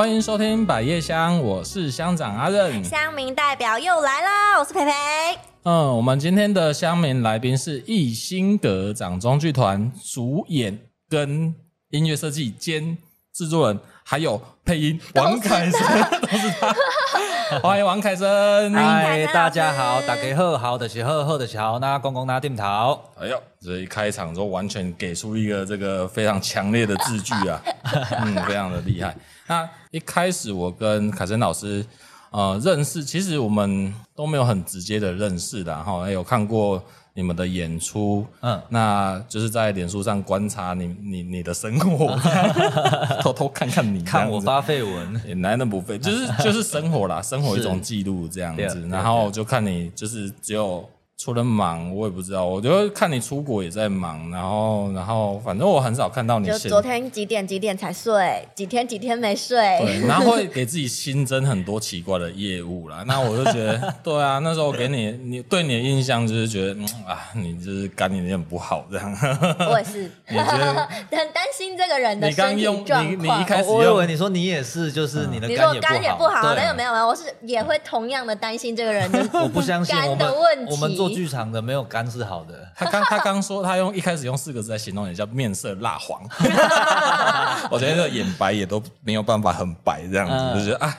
欢迎收听百叶香，我是乡长阿任，乡民代表又来啦，我是培培。嗯，我们今天的乡民来宾是艺兴阁掌中剧团主演跟音乐设计兼制作人，还有配音王凯生，都是他。欢迎王凯森，嗨，大家好，大家好，好的是好，好的是好，那公公那点头。哎呦，这一开场就完全给出一个这个非常强烈的字句啊，嗯，非常的厉害。那一开始我跟凯森老师呃认识，其实我们都没有很直接的认识的哈，有看过你们的演出，嗯，那就是在脸书上观察你你你的生活，偷偷看看你，看我发绯闻，也难能不废，就是就是生活啦，生活一种记录这样子，然后就看你就是只有。除了忙，我也不知道。我就看你出国也在忙，然后，然后，反正我很少看到你。就昨天几点几点才睡，几天几天没睡。对，然后会给自己新增很多奇怪的业务啦。那我就觉得，对啊，那时候我给你，你对你的印象就是觉得，嗯啊，你就是肝有点不好这样。我也是。你觉得很担心这个人的身体状况。你你一开始我以为你说你也是，就是你的肝也不好。你说肝也不好，没有没有没有，我是也会同样的担心这个人的。我不相信肝的问题。我们做。剧场的没有肝是好的。他刚他刚说他用一开始用四个字来形容你，叫面色蜡黄。我觉得这个眼白也都没有办法很白这样子，嗯、就觉得啊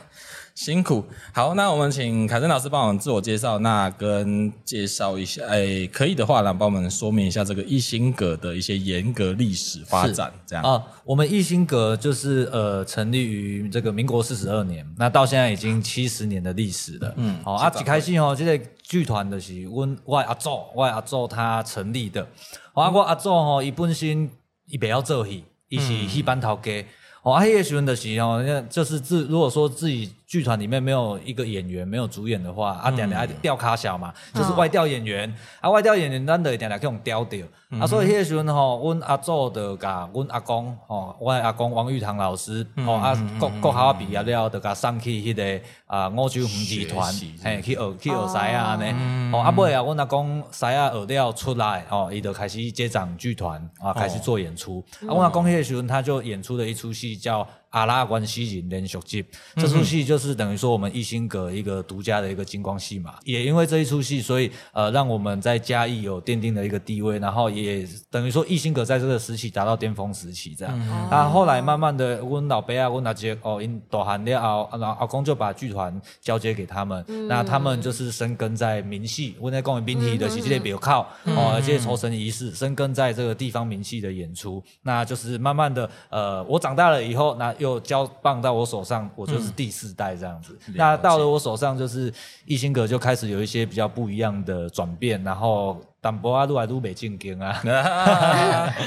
辛苦。好，那我们请凯森老师帮我们自我介绍，那跟介绍一下，哎，可以的话呢帮我们说明一下这个一心阁的一些严格历史发展这样。啊、呃，我们一心阁就是呃成立于这个民国四十二年，那到现在已经七十年的历史了。嗯，好、哦，啊，几开心哦，这个。剧团的是我我阿祖，我阿祖他成立的。我阿祖吼，伊本身伊不要做戏，伊是戏班头家。哦，啊，迄个时阵就是吼，就是自如果说自己。剧团里面没有一个演员，没有主演的话，啊，点点调卡小嘛，就是外调演员，啊，外调演员咱得点点去用调掉，啊，所以迄个时阵吼，阮阿祖就甲阮阿公，吼，我阿公王玉堂老师，吼，啊，国国校毕业了，就甲送去迄个啊五洲红剧团，嘿，去学去学师啊安尼，吼，啊，尾啊，阮阿公师啊学了出来，吼，伊就开始接掌剧团，啊，开始做演出，啊，阮阿公迄个时阵他就演出了一出戏叫。阿拉关系人连续剧，这出戏就是等于说我们艺兴阁一个独家的一个金光戏嘛。也因为这一出戏，所以呃，让我们在嘉义有奠定了一个地位，然后也等于说艺兴阁在这个时期达到巅峰时期这样。嗯、啊，后来慢慢的，阮老伯啊，阮阿姐哦，因大汉了后，然后阿公就把剧团交接给他们，嗯、那他们就是生根在民戏，阮在讲的民戏的是这个庙口哦，而且酬神仪式，生根在这个地方民戏的演出，那就是慢慢的，呃，我长大了以后，那。又交棒到我手上，我就是第四代这样子。嗯、那到了我手上，就是易兴格就开始有一些比较不一样的转变，然后淡薄啊，愈来愈袂正经啊。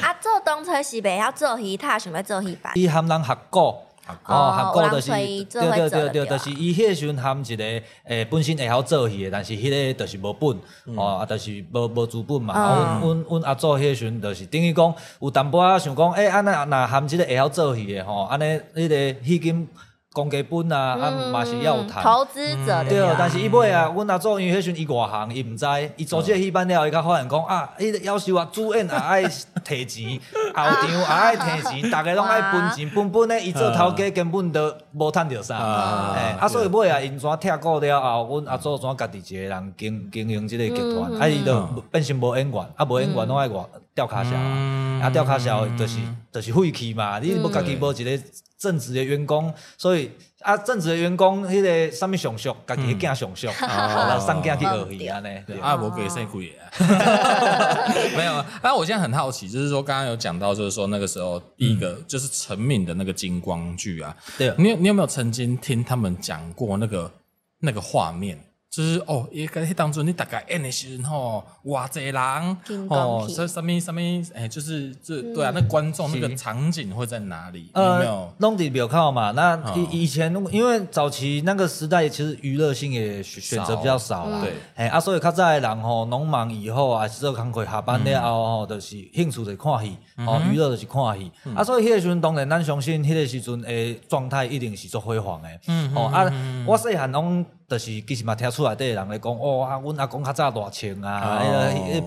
啊，做东车是袂晓做戏，他想要做戏班。伊含人学过。哦，合过就是，对对对对，就是伊迄个时阵含一个诶，本身会晓做戏的，但是迄个就是无本，哦，啊，就是无无资本嘛。啊阮阮阿祖迄个时阵就是等于讲有淡薄仔想讲，诶，安那若含即个会晓做戏的吼，安尼迄个戏金。公家本啊，啊嘛是要谈。投资者对，但是伊尾啊，阮阿祖因为迄阵伊外行，伊毋知，伊做即个戏班了，伊较发现讲啊，伊要求啊主演也爱摕钱，后场也爱摕钱，逐个拢爱分钱，分分咧伊做头家根本都无趁着啥，啊所以尾啊因怎拆股了后，阮阿祖怎家己一个人经经营即个集团，啊伊就变成无演员，啊无演员拢爱外吊卡小，啊吊卡销就是就是废气嘛，你无家己无一个。正直的员工，所以啊，正直的员工，迄个上物上俗，家己去惊上俗，啊，送囝去学戏安尼，啊，无给谁贵啊，没有。但我现在很好奇，就是说，刚刚有讲到，就是说那个时候第一个就是成名的那个金光剧啊，对，你有你有没有曾经听他们讲过那个那个画面？就是哦，伊个迄当中你大概演的时阵吼，偌济人哦，什什么什么，诶，就是这对啊，那观众那个场景会在哪里？有没有？弄的庙口嘛。那以以前因为早期那个时代，其实娱乐性也选择比较少啦。对，哎啊，所以较早的人吼，农忙以后啊，是做工课下班了后吼，就是兴趣就看戏，哦，娱乐就是看戏。啊，所以迄个时阵当然咱相信，迄个时阵诶状态一定是足辉煌诶。嗯哦啊，我细汉拢就是其实嘛听出。厝内底人咧讲，哦啊，阮阿公较早偌穿啊，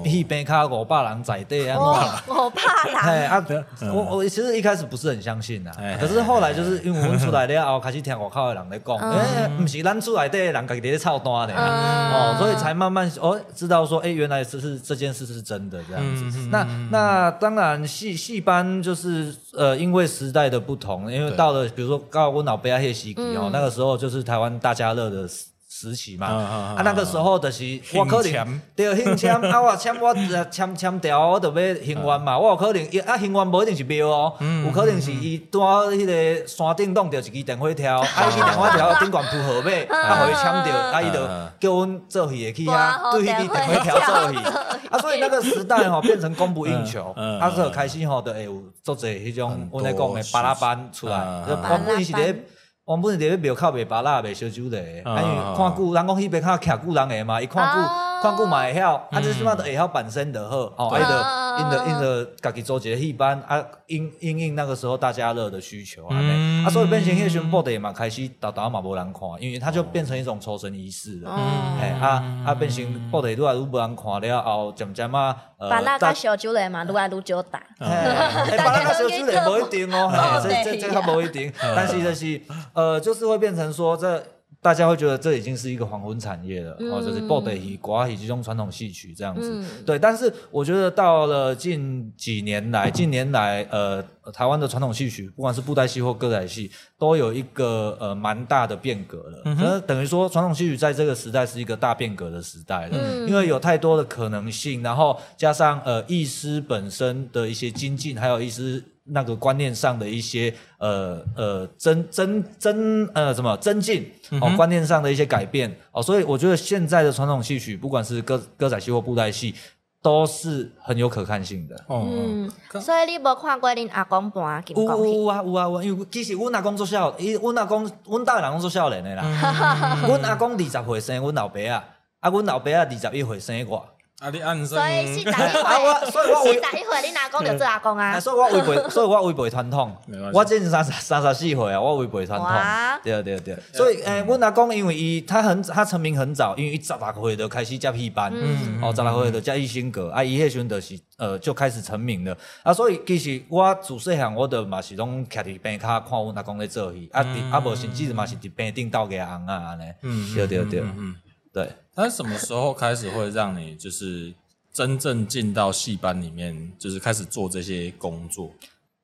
迄戏边卡五百人在地啊，五百人。嘿啊，我我其实一开始不是很相信呐，可是后来就是因为阮出来了后，开始听外口的人咧讲，诶，毋是咱厝内底的人家己咧操蛋的，哦，所以才慢慢哦知道说，诶，原来这是这件事是真的这样子。那那当然戏戏班就是呃，因为时代的不同，因为到了比如说到阮老爸迄时期哦，那个时候就是台湾大家乐的。时期嘛，啊，那个时候就是我可能对兴签，啊，我签我签签条，我就要兴愿嘛，我有可能啊兴愿无一定是庙哦，有可能是伊在迄个山顶弄着一支电火条，啊，伊支电火条顶悬铺号码，啊，互伊签着，啊，伊就叫阮做戏的去遐，对迄支电火条。做戏，啊，所以那个时代吼变成供不应求，啊，所以开始吼就会有做侪迄种阮来讲的巴拉班出来，我本是咧。我本是伫咧庙口卖芭乐卖烧酒的，啊，因为看久，人讲迄边较徛久人诶嘛，伊看久看久嘛会晓，啊，最起码都会晓本身就好，吼，啊，伊就因着因着家己做一个戏班，啊，应应应那个时候大家乐的需求啊，啊，所以变成迄时阵布袋嘛开始逐逐嘛无人看，因为它就变成一种抽神仪式了，哎，啊啊变成布袋愈来愈无人看了后，渐渐啊，芭乐甲小酒类嘛愈来愈少打，哎，芭乐甲小酒类无一定哦，这这这较无一定，但是就是。呃，就是会变成说，这大家会觉得这已经是一个黄昏产业了，哦、嗯，就是布袋戏、歌戏这种传统戏曲这样子。嗯、对，但是我觉得到了近几年来，近年来，呃，台湾的传统戏曲，不管是布袋戏或歌仔戏，都有一个呃蛮大的变革了。嗯，等于说传统戏曲在这个时代是一个大变革的时代了，嗯、因为有太多的可能性，然后加上呃艺师本身的一些精进，还有艺师。那个观念上的一些呃呃增增增呃什么增进哦，观念上的一些改变哦，所以我觉得现在的传统戏曲，不管是歌歌仔戏或布袋戏，都是很有可看性的。嗯，所以你无看过恁阿公搬金光戏？有啊有啊，因为其实阮阿公做少，伊阮阿公阮大人拢做少年的啦。阮阿公二十岁生阮老爸啊，啊阮老爸啊二十一岁生我。啊！你按所以是十一岁，是十一岁，你阿公就做阿公啊。所以我违背，所以我违背传统。我今年三十三十四岁啊，我违背传统。对对对。所以诶，阮阿公因为伊他很他成名很早，因为伊十六岁就开始接戏班，哦，十六岁就接艺兴阁，啊，伊迄时阵就是呃就开始成名了。啊，所以其实我自细汉我就嘛是拢徛伫边卡看阮阿公咧做戏，啊，啊无甚至嘛是伫边顶斗个红啊安尼。嗯，对对对，嗯。对，他什么时候开始会让你就是真正进到戏班里面，就是开始做这些工作？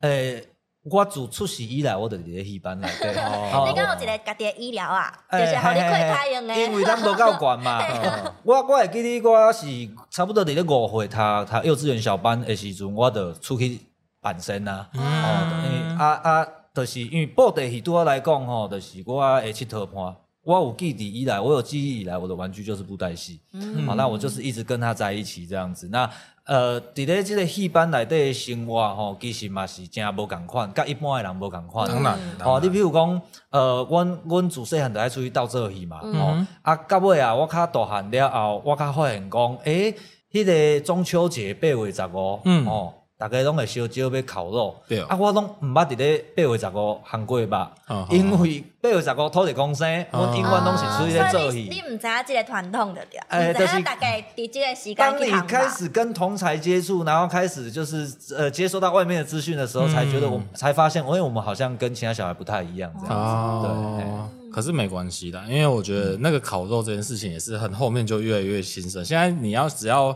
诶，我自出世以来，我就伫戏班内底。你敢有一个家己的医疗啊？就是让你可以开用的。因为咱无够悬嘛。我我会记得我是差不多伫咧五岁，他他幼稚园小班的时阵，我就出去办身啊。哦，啊啊，就是因为布袋戏对我来讲吼，就是我的佚佗伴。我有记忆以来，我有记忆以来，我的玩具就是布袋戏。嗯，好，那我就是一直跟他在一起这样子。那呃，伫咧这个戏班内底的生活吼，其实嘛是真无共款，甲一般的人无共款。当然，哦，你比如讲，呃，阮阮自细汉就爱出去斗做戏嘛。哦，啊，到尾啊，我较大汉了后，我较发现讲，诶，迄个中秋节八月十五，嗯，哦。大家拢会烧酒要烤肉，对啊，我拢毋捌伫咧八月十五韩国吧，因为八月十五土地公生，我永远拢是出去咧做戏。你毋知影即个传统的对，诶，就是大概伫即个时间。当你开始跟同侪接触，然后开始就是呃接收到外面的资讯的时候，才觉得我才发现，因为我们好像跟其他小孩不太一样这样子。对，可是没关系的，因为我觉得那个烤肉这件事情也是很后面就越来越兴盛。现在你要只要。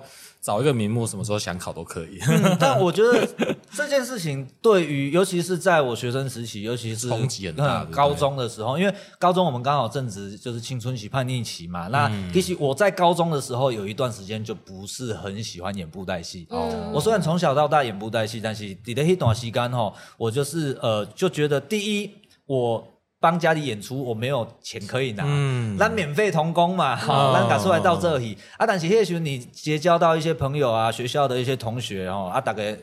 找一个名目，什么时候想考都可以。嗯、但我觉得这件事情对于，尤其是在我学生时期，尤其是冲击很大。高中的时候，因为高中我们刚好正值就是青春期、叛逆期嘛。那其实我在高中的时候有一段时间就不是很喜欢演布袋戏。哦。我虽然从小到大演布袋戏，但是底的一段时间哈，我就是呃就觉得第一我。帮家里演出，我没有钱可以拿，咱、嗯、免费童工嘛，好、哦，咱赶出来到这里、哦、啊。但是，也许你结交到一些朋友啊，学校的一些同学哦，啊，大概。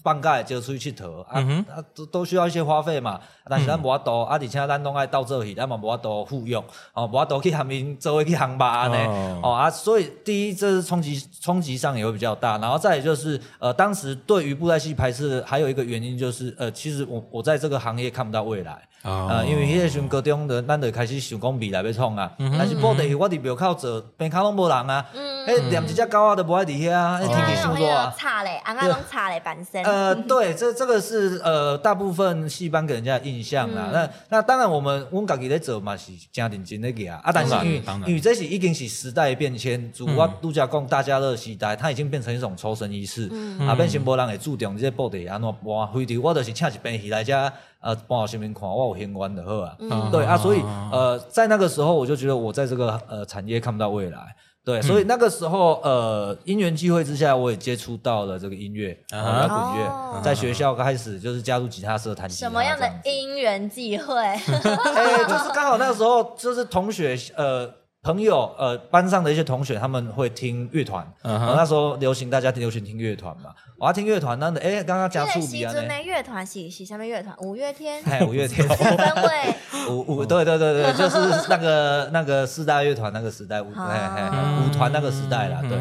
放假就出去佚佗啊，啊都都需要一些花费嘛。但是咱无法度，啊，而且咱拢爱到这里，咱嘛无法度互用，哦，无法度去含因做伙去航吧安尼，哦啊，所以第一这是冲击冲击上也会比较大，然后再就是呃，当时对于布袋戏排斥还有一个原因就是呃，其实我我在这个行业看不到未来。啊、呃，因为迄个时阵高中的，咱就开始想讲未来要创啊。嗯、但是布袋戏我伫庙口做，边口拢无人啊。嗯，诶，连一只狗仔都无爱伫遐啊，天天想说啊。差嘞，俺拢差嘞，本身。呃，对，这这个是呃大部分戏班给人家的印象啦。嗯、那那当然，我们阮家己咧做嘛是真认真咧个啊。啊，但是因为因为这是已经是时代变迁，主我拄则讲大家乐时代，它已经变成一种抽身仪式。嗯。啊，变成无人会注重这些布袋戏安怎播，非得我就是请一边戏来遮。呃，帮我身边看，我有相关的好啊，嗯、对啊，所以呃，在那个时候我就觉得我在这个呃产业看不到未来，对，所以那个时候呃，因缘际会之下，我也接触到了这个音乐，摇滚乐，哦、在学校开始就是加入吉他社弹吉他。什么样的因缘际会？哎、欸，就是刚好那个时候就是同学呃。朋友，呃，班上的一些同学，他们会听乐团。嗯哼，那时候流行，大家流行听乐团嘛。我要听乐团，那哎，刚刚加速比啊，那乐团是是什么乐团？五月天。哎，五月天。分位。五五，对对对对，就是那个那个四大乐团那个时代，五哎哎五团那个时代啦。对，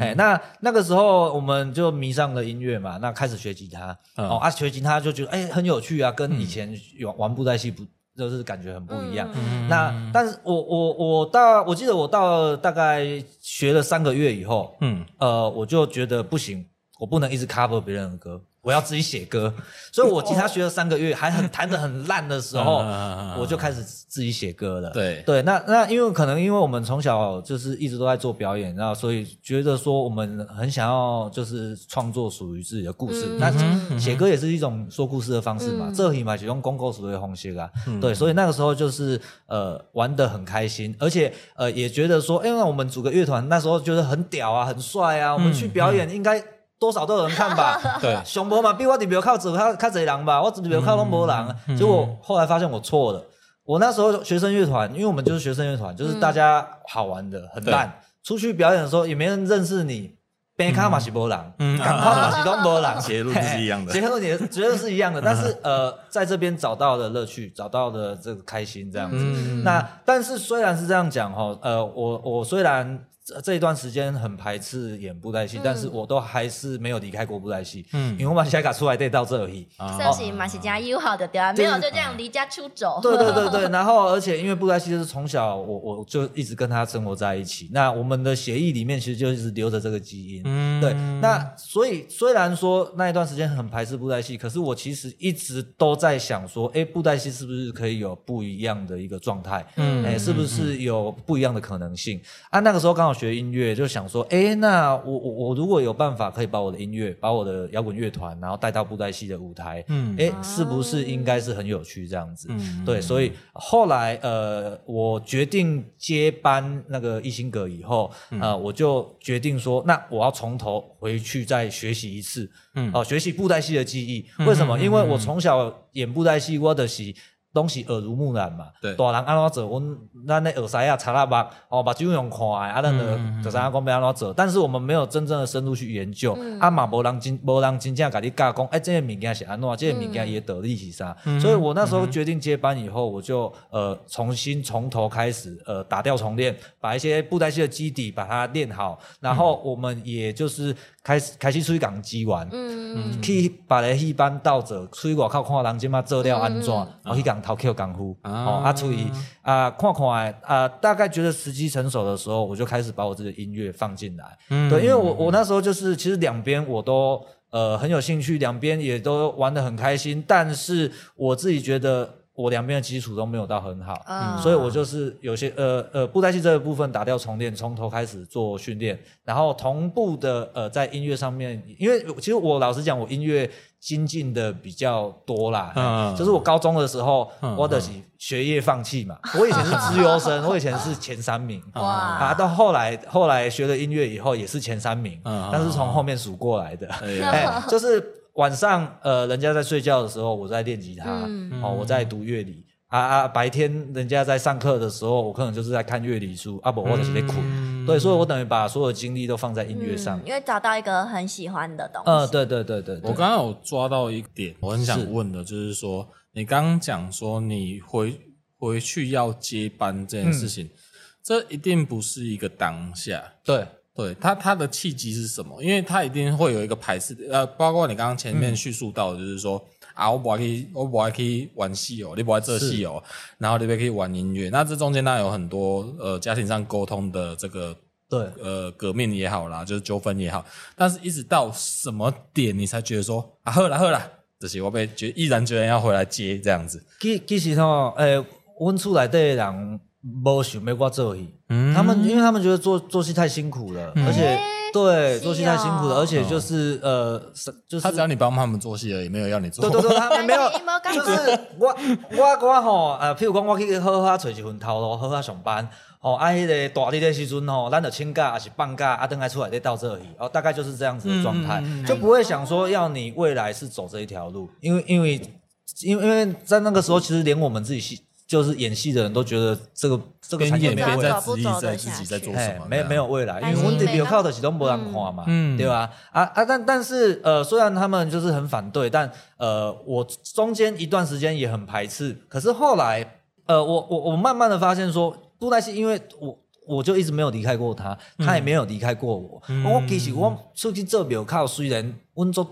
哎，那那个时候我们就迷上了音乐嘛，那开始学吉他。哦，啊，学吉他就觉得哎很有趣啊，跟以前玩玩布袋戏不。就是感觉很不一样。嗯、那但是我我我到我记得我到大概学了三个月以后，嗯，呃，我就觉得不行，我不能一直 cover 别人的歌。我要自己写歌，所以我吉他学了三个月，还很 弹得很烂的时候，我就开始自己写歌了。对对，那那因为可能因为我们从小就是一直都在做表演，然后所以觉得说我们很想要就是创作属于自己的故事。那写歌也是一种说故事的方式嘛，这里嘛就用公共所谓方式啊。对，所以那个时候就是呃玩得很开心，而且呃也觉得说，因为我们组个乐团，那时候觉得很屌啊，很帅啊，我们去表演应该。多少都有人看吧，对，熊博嘛比我伫庙口做较较侪人吧，我伫庙靠拢无人，嗯、结果后来发现我错了。我那时候学生乐团，因为我们就是学生乐团，就是大家好玩的，很烂。出去表演的时候也没人认识你，边卡嘛是无人，嗯，讲话嘛是拢无人，结论是一样的，结论也绝对是一样的。但是呃，在这边找到的乐趣，找到的这个开心这样子。嗯、那但是虽然是这样讲哈，呃，我我虽然。这一段时间很排斥演布袋戏，但是我都还是没有离开过布袋戏。嗯，因为我马西卡出来得到这里，算是马西家友好的对啊，没有就这样离家出走。对对对对，然后而且因为布袋戏就是从小我我就一直跟他生活在一起，那我们的血液里面其实就一直留着这个基因。嗯，对，那所以虽然说那一段时间很排斥布袋戏，可是我其实一直都在想说，哎，布袋戏是不是可以有不一样的一个状态？嗯，哎，是不是有不一样的可能性？啊，那个时候刚好。学音乐就想说，哎，那我我我如果有办法可以把我的音乐，把我的摇滚乐团，然后带到布袋戏的舞台，嗯，哎，是不是应该是很有趣这样子？嗯，对，所以后来呃，我决定接班那个一心阁以后，呃，我就决定说，那我要从头回去再学习一次，嗯，哦，学习布袋戏的技艺。为什么？因为我从小演布袋戏，我的戏。东西耳濡目染嘛，对，大人安怎做，阮咱那耳塞啊、插喇叭，哦，把就用看的，啊，咱就就知影讲要安怎做。但是我们没有真正的深入去研究，啊嘛，无人真无人真正甲你教讲，哎，这个物件是安怎，这个物件也得力是啥。所以我那时候决定接班以后，我就呃重新从头开始，呃打掉重练，把一些布袋戏的基底把它练好，然后我们也就是。开始开始出去讲机玩，嗯，去别个戏班斗者，出去外口看人家嘛做了安怎，然后去讲偷口功夫，哦，啊，出去啊看看啊，大概觉得时机成熟的时候，我就开始把我这个音乐放进来，嗯，对，因为我我那时候就是其实两边我都呃很有兴趣，两边也都玩得很开心，但是我自己觉得。我两边的基础都没有到很好，嗯，所以我就是有些呃呃布袋戏这个部分打掉重练，从头开始做训练，然后同步的呃在音乐上面，因为其实我老实讲，我音乐精进的比较多啦，嗯，就是我高中的时候，嗯、我的学业放弃嘛，我以前是资优生，我以前是前三名，哇，啊，到后来后来学了音乐以后也是前三名，嗯，但是从后面数过来的，就是。晚上，呃，人家在睡觉的时候，我在练吉他，嗯、哦，我在读乐理，啊啊，白天人家在上课的时候，我可能就是在看乐理书，啊不，我者是在困，对，所以我等于把所有精力都放在音乐上，因为找到一个很喜欢的东西。呃，对对对对，我刚刚有抓到一点，我很想问的，就是说，你刚刚讲说你回回去要接班这件事情，这一定不是一个当下，对。对他，他的契机是什么？因为他一定会有一个排斥，呃，包括你刚刚前面叙述到的，就是说、嗯、啊，我不可以，我不可以玩戏哦，你不爱做戏哦，然后你不可以玩音乐。那这中间当然有很多呃家庭上沟通的这个对呃革命也好啦，就是纠纷也好，但是一直到什么点你才觉得说啊，好了好了，这些我被决毅然决然要回来接这样子。其其实吼，诶，阮厝内底人。没想要我做戏，嗯，他们因为他们觉得做做戏太辛苦了，而且对做戏太辛苦了，而且就是呃，就是他只要你帮他们做戏而已，没有要你做。对对对，他们没有，就是我我我吼，呃，譬如讲我去好好找一份头路，好好上班，哦，啊，迄个大日的时阵吼，咱就请假还是放假，啊，等下出来再到这里，哦，大概就是这样子的状态，就不会想说要你未来是走这一条路，因为因为因为因为在那个时候，其实连我们自己戏。就是演戏的人都觉得这个这个产业没有在执意在自己在做什么，没没有未来，因为我们没有靠得起都没人看嘛，嗯，对吧？啊啊，但但是呃，虽然他们就是很反对，但呃，我中间一段时间也很排斥。可是后来，呃，我我我慢慢的发现说，布袋戏，因为我我就一直没有离开过他，他也没有离开过我。嗯、我其实我出去做庙口，虽然温州。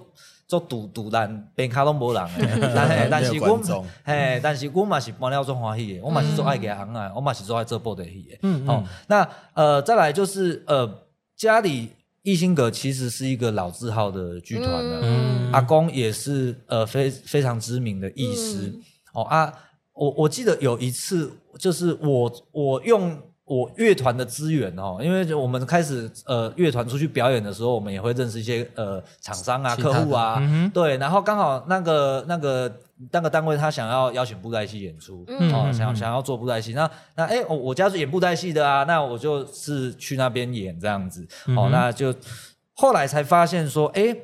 做赌赌烂，边卡拢无人诶，但但是我，嘿，但是我嘛是搬了做欢喜诶，我嘛是做爱给行啊，我嘛是做爱做布袋戏诶。嗯哦，那呃，再来就是呃，家里艺兴阁其实是一个老字号的剧团了，嗯，阿公也是呃非非常知名的艺师。哦啊，我我记得有一次，就是我我用。我乐团的资源哦，因为我们开始呃乐团出去表演的时候，我们也会认识一些呃厂商啊、客户啊，嗯、对，然后刚好那个那个那个单位他想要邀请布袋戏演出，嗯、哦，想想要做布袋戏，那那哎，我我家是演布袋戏的啊，那我就是去那边演这样子，嗯、哦，那就后来才发现说，哎，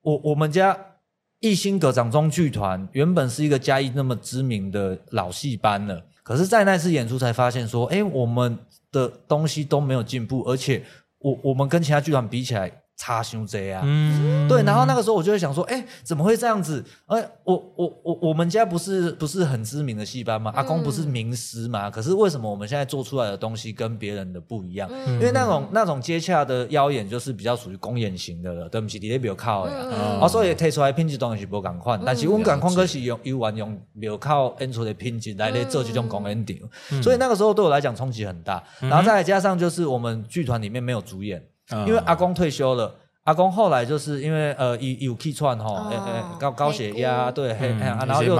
我我们家艺兴阁掌中剧团原本是一个嘉义那么知名的老戏班了。可是，在那次演出才发现说，哎，我们的东西都没有进步，而且我我们跟其他剧团比起来。差胸贼啊，嗯，对，然后那个时候我就会想说，哎，怎么会这样子？哎，我我我我们家不是不是很知名的戏班吗？阿公不是名师吗？可是为什么我们现在做出来的东西跟别人的不一样？因为那种那种接洽的妖演就是比较属于公演型的了，对不起，你那边靠呀，啊，所以推出来品质当然是不同款，但是我们感况可是用有完用庙口演出的品质来来做这种公演场，所以那个时候对我来讲冲击很大。然后再加上就是我们剧团里面没有主演。因为阿公退休了，阿公后来就是因为呃有有气喘吼，高高血压，对，然后又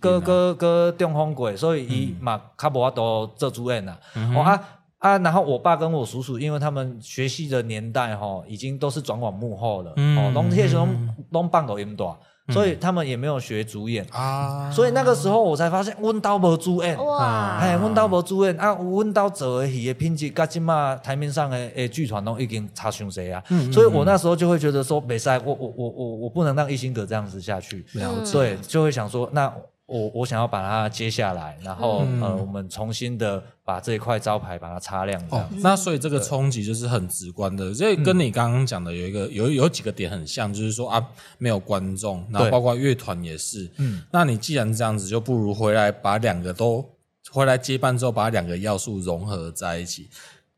哥哥哥中风过，所以伊嘛卡无法度做主演啦。哦啊啊，然后我爸跟我叔叔，因为他们学习的年代吼，已经都是转往幕后了，哦，拢迄时拢拢放到音大。所以他们也没有学主演。啊，所以那个时候我才发现，阮兜无主演。哇，哎，阮兜无主演。啊，阮兜做的戏的品质，甲即嘛台面上的诶剧团都已经差伤济啊，所以我那时候就会觉得说，没赛，我我我我我不能让一心阁这样子下去，对，就会想说那。我我想要把它接下来，然后、嗯、呃，我们重新的把这一块招牌把它擦亮这样。哦，那所以这个冲击就是很直观的，所以跟你刚刚讲的有一个有有几个点很像，就是说啊，没有观众，然后包括乐团也是。嗯，那你既然这样子，就不如回来把两个都回来接班之后，把两个要素融合在一起，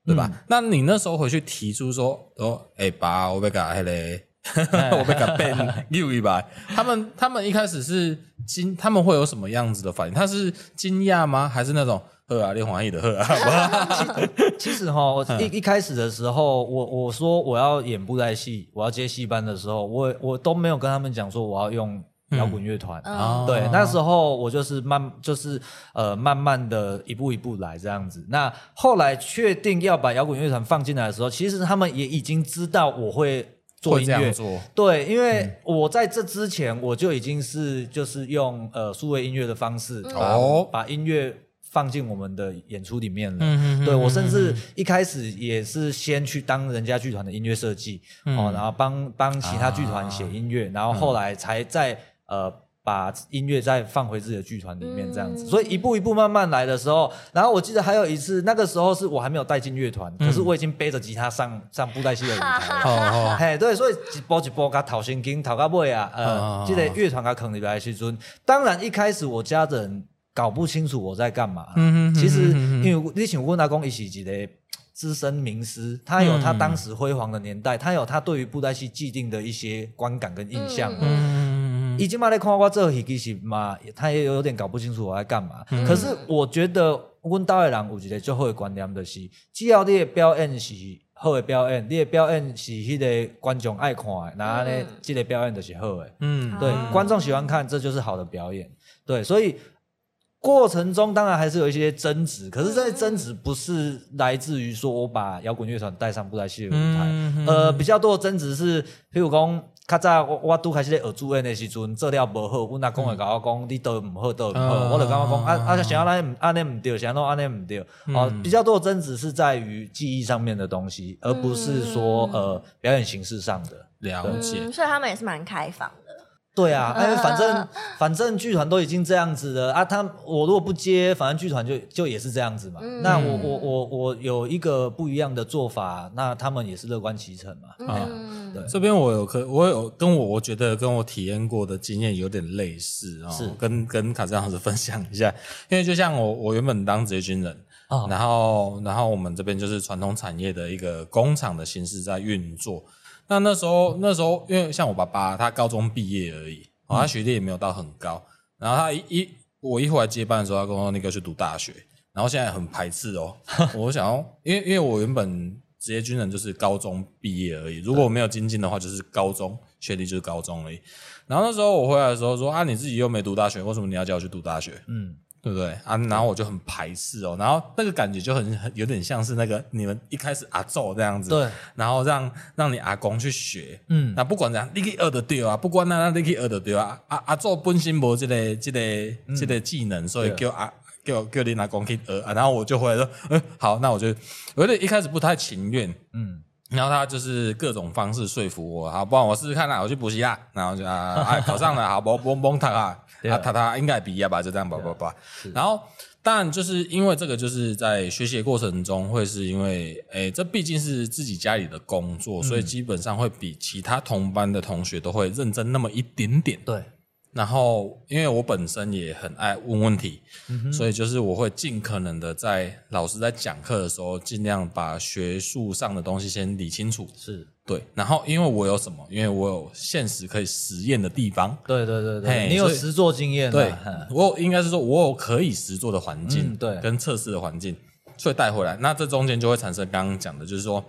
对吧？嗯、那你那时候回去提出说，哦，哎、欸，爸，我要搞那个。我被改变六一百，他们他们一开始是惊，他们会有什么样子的反应？他是惊讶吗？还是那种呵啊，练黄奕的呵啊？其实哈，我一一开始的时候，我我说我要演布袋戏，我要接戏班的时候，我我都没有跟他们讲说我要用摇滚乐团。嗯、对，那时候我就是慢，就是呃，慢慢的一步一步来这样子。那后来确定要把摇滚乐团放进来的时候，其实他们也已经知道我会。做音乐，对，因为我在这之前我就已经是就是用呃数位音乐的方式，哦，把音乐放进我们的演出里面了。嗯嗯，对，我甚至一开始也是先去当人家剧团的音乐设计，哦，然后帮帮其他剧团写音乐，然后后来才在呃。把音乐再放回自己的剧团里面这样子。所以一步一步慢慢来的时候，然后我记得还有一次，那个时候是我还没有带进乐团，可是我已经背着吉他上上布袋戏的舞台了。嘿，对，所以一步一步甲讨薪金讨到尾啊，呃，这个乐团甲坑里来的时阵，当然一开始我家人搞不清楚我在干嘛。其实因为你想问阿公一起一个资深名师，他有他当时辉煌的年代，他有他对于布袋戏既定的一些观感跟印象。嗯，已经嘛在看我做戏，其实嘛，他也有点搞不清楚我在干嘛。可是我觉得，阮兜的人有一个最好的观念，就是只要你的表演是好的表演，你的表演是迄个观众爱看的，那呢，这个表演就是好的。嗯，对，观众喜欢看，这就是好的表演。对，所以。过程中当然还是有一些争执，可是这些争执不是来自于说我把摇滚乐团带上布袋戏的舞台，嗯嗯、呃，比较多的争执是，譬如讲，较早我我拄开始咧学主演的时阵，做了无好，阮阿公会甲我讲，你都唔好，都唔好，嗯、我就跟我讲，啊啊，想要来安尼毋对，想要安尼毋对，哦，比较多的争执是在于记忆上面的东西，而不是说呃表演形式上的。了解、嗯，所以他们也是蛮开放。的。对啊，哎，反正反正剧团都已经这样子了啊，他我如果不接，反正剧团就就也是这样子嘛。嗯、那我我我我有一个不一样的做法，那他们也是乐观其成嘛。啊、嗯，对，这边我有可我有跟我我觉得跟我体验过的经验有点类似啊，是。跟跟卡这样子分享一下，因为就像我我原本当职业军人，哦、然后然后我们这边就是传统产业的一个工厂的形式在运作。那那时候，那时候，因为像我爸爸，他高中毕业而已，哦，他学历也没有到很高。然后他一一我一回来接班的时候，他跟我说那个去读大学，然后现在很排斥哦。我想要，因为因为我原本职业军人就是高中毕业而已，如果我没有精进的话，就是高中学历就是高中而已。然后那时候我回来的时候说啊，你自己又没读大学，为什么你要叫我去读大学？嗯。对不对？啊？然后我就很排斥哦，然后那个感觉就很很有点像是那个你们一开始阿祖这样子，对，然后让让你阿公去学，嗯，那不管怎样，你可以学的对啊，不管那那你可以学的对啊，阿阿祖本身没这个这个、嗯、这个技能，所以叫阿叫叫你阿公去学。啊，然后我就回来说，嗯，好，那我就有点一开始不太情愿，嗯。然后他就是各种方式说服我，好，不然我试试看啦，我去补习啦，然后就啊，哎，考上了，好，不不不他啊，啊，他他应该毕业吧，就这样，吧吧吧。然后但就是因为这个，就是在学习的过程中，会是因为，哎，这毕竟是自己家里的工作，所以基本上会比其他同班的同学都会认真那么一点点。对。然后，因为我本身也很爱问问题，嗯、所以就是我会尽可能的在老师在讲课的时候，尽量把学术上的东西先理清楚。是对。然后，因为我有什么？因为我有现实可以实验的地方。对对对对，你有实作经验。对，嗯、我应该是说，我有可以实作的环境，嗯、对，跟测试的环境，所以带回来。那这中间就会产生刚刚讲的，就是说。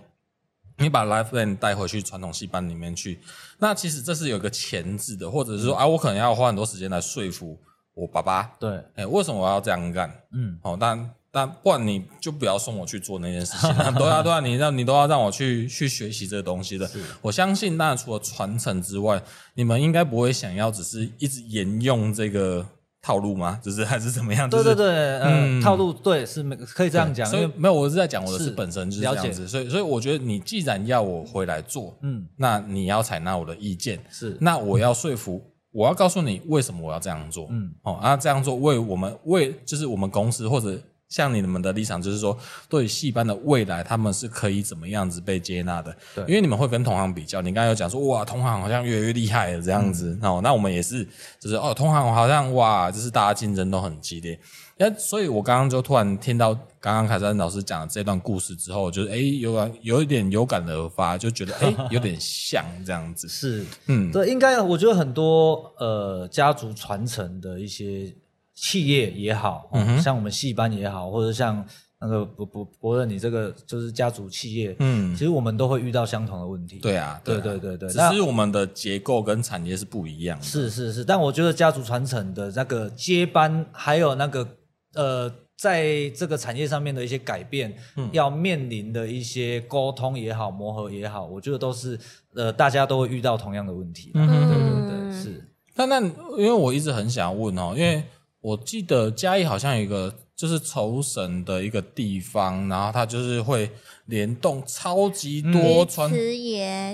你把 live band 带回去传统戏班里面去，那其实这是有个前置的，或者是说啊，我可能要花很多时间来说服我爸爸，对，哎、欸，为什么我要这样干？嗯，好，但但不然你就不要送我去做那件事情，对啊对啊你让你都要让我去去学习这个东西的。我相信，那除了传承之外，你们应该不会想要只是一直沿用这个。套路吗？就是还是怎么样？对对对，嗯，套路对是没可以这样讲，所以没有，我是在讲我的是本身就是这样子，所以所以我觉得你既然要我回来做，嗯，那你要采纳我的意见，是，那我要说服，我要告诉你为什么我要这样做，嗯，哦，那这样做为我们为就是我们公司或者。像你们的立场就是说，对于戏班的未来，他们是可以怎么样子被接纳的？对，因为你们会跟同行比较，你刚才有讲说，哇，同行好像越来越厉害了这样子，哦、嗯，那我们也是，就是哦，同行好像哇，就是大家竞争都很激烈。那，所以我刚刚就突然听到刚刚凯山老师讲的这段故事之后，就是哎，有感有一点有感而发，就觉得哎，有点像这样子。是，嗯，对，应该我觉得很多呃家族传承的一些。企业也好，嗯、哼像我们戏班也好，或者像那个不不不论，你这个就是家族企业，嗯，其实我们都会遇到相同的问题。对啊，对对对对，只是我们的结构跟产业是不一样的。是是是，但我觉得家族传承的那个接班，还有那个呃，在这个产业上面的一些改变，嗯、要面临的一些沟通也好、磨合也好，我觉得都是呃，大家都会遇到同样的问题。嗯哼，对对对，是。但那因为我一直很想问哦，因为。我记得嘉义好像有一个就是酬神的一个地方，然后它就是会联动超级多传，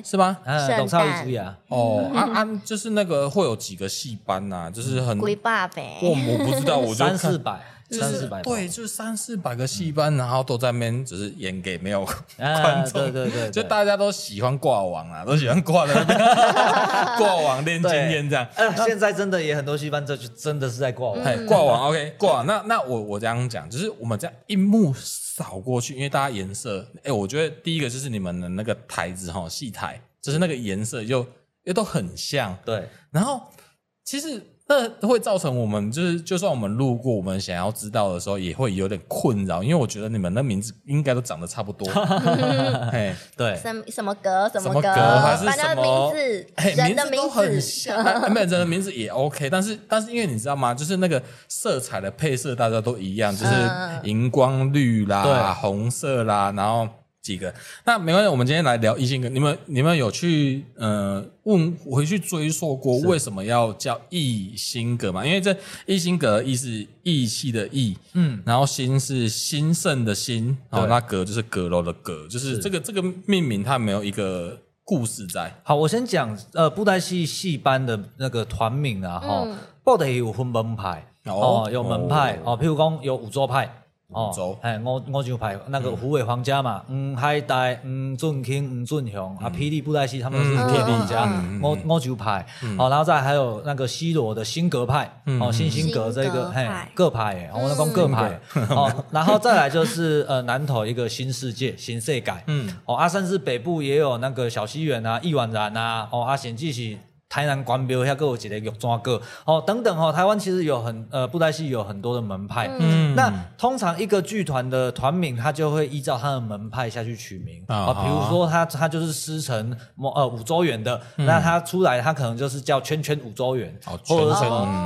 是吗？嗯，懂超级注啊。哦，啊啊，就是那个会有几个戏班呐，就是很龟爸呗。我我不知道，我就三四百。三四百对，就是三四百个戏班，然后都在那边只是演给没有 观众，对对对，就大家都喜欢挂网啊，都喜欢挂在那边 挂网练经验这样。呃，现在真的也很多戏班，这就真的是在挂网。哎，挂网 OK，挂网。那那我我这样讲，就是我们这样一幕扫过去，因为大家颜色，哎，我觉得第一个就是你们的那个台子哈，戏台，就是那个颜色就又都很像。对，然后其实。那会造成我们就是，就算我们路过，我们想要知道的时候，也会有点困扰，因为我觉得你们的名字应该都长得差不多。嘿，对，什什么格什么格还是什么名字？人的名字都很像，没有人的名字也 OK，但是但是因为你知道吗？就是那个色彩的配色大家都一样，就是荧光绿啦、红色啦，然后。几个？那没关系，我们今天来聊奕兴阁。你们你们有去呃问回去追溯过为什么要叫奕兴阁吗？因为这奕兴阁义是义气的义，嗯，然后兴是兴盛的兴，然后那阁就是阁楼的阁，就是这个这个命名它没有一个故事在。好，我先讲呃布袋戏戏班的那个团名啊，哈，布袋有分门派哦，有门派哦，譬如讲有五座派。哦，哎，五五洲派那个虎尾皇家嘛，嗯，海带，嗯，俊卿，嗯，俊雄，啊，霹雳布袋戏他们是霹雳家，五五洲派，哦，然后再还有那个西罗的兴格派，哦，新兴格这个，嘿，各派，我们讲各派，哦，然后再来就是呃南投一个新世界，新世界，嗯，哦，啊，甚至北部也有那个小西园啊，亿万然啊，哦，啊，显记是。台南关庙还有一个玉山阁。哦，等等哦，台湾其实有很呃布袋戏有很多的门派，嗯，那通常一个剧团的团名，它就会依照它的门派下去取名。啊，比如说它它就是师承某呃五洲园的，那它出来它可能就是叫圈圈五洲园，或者是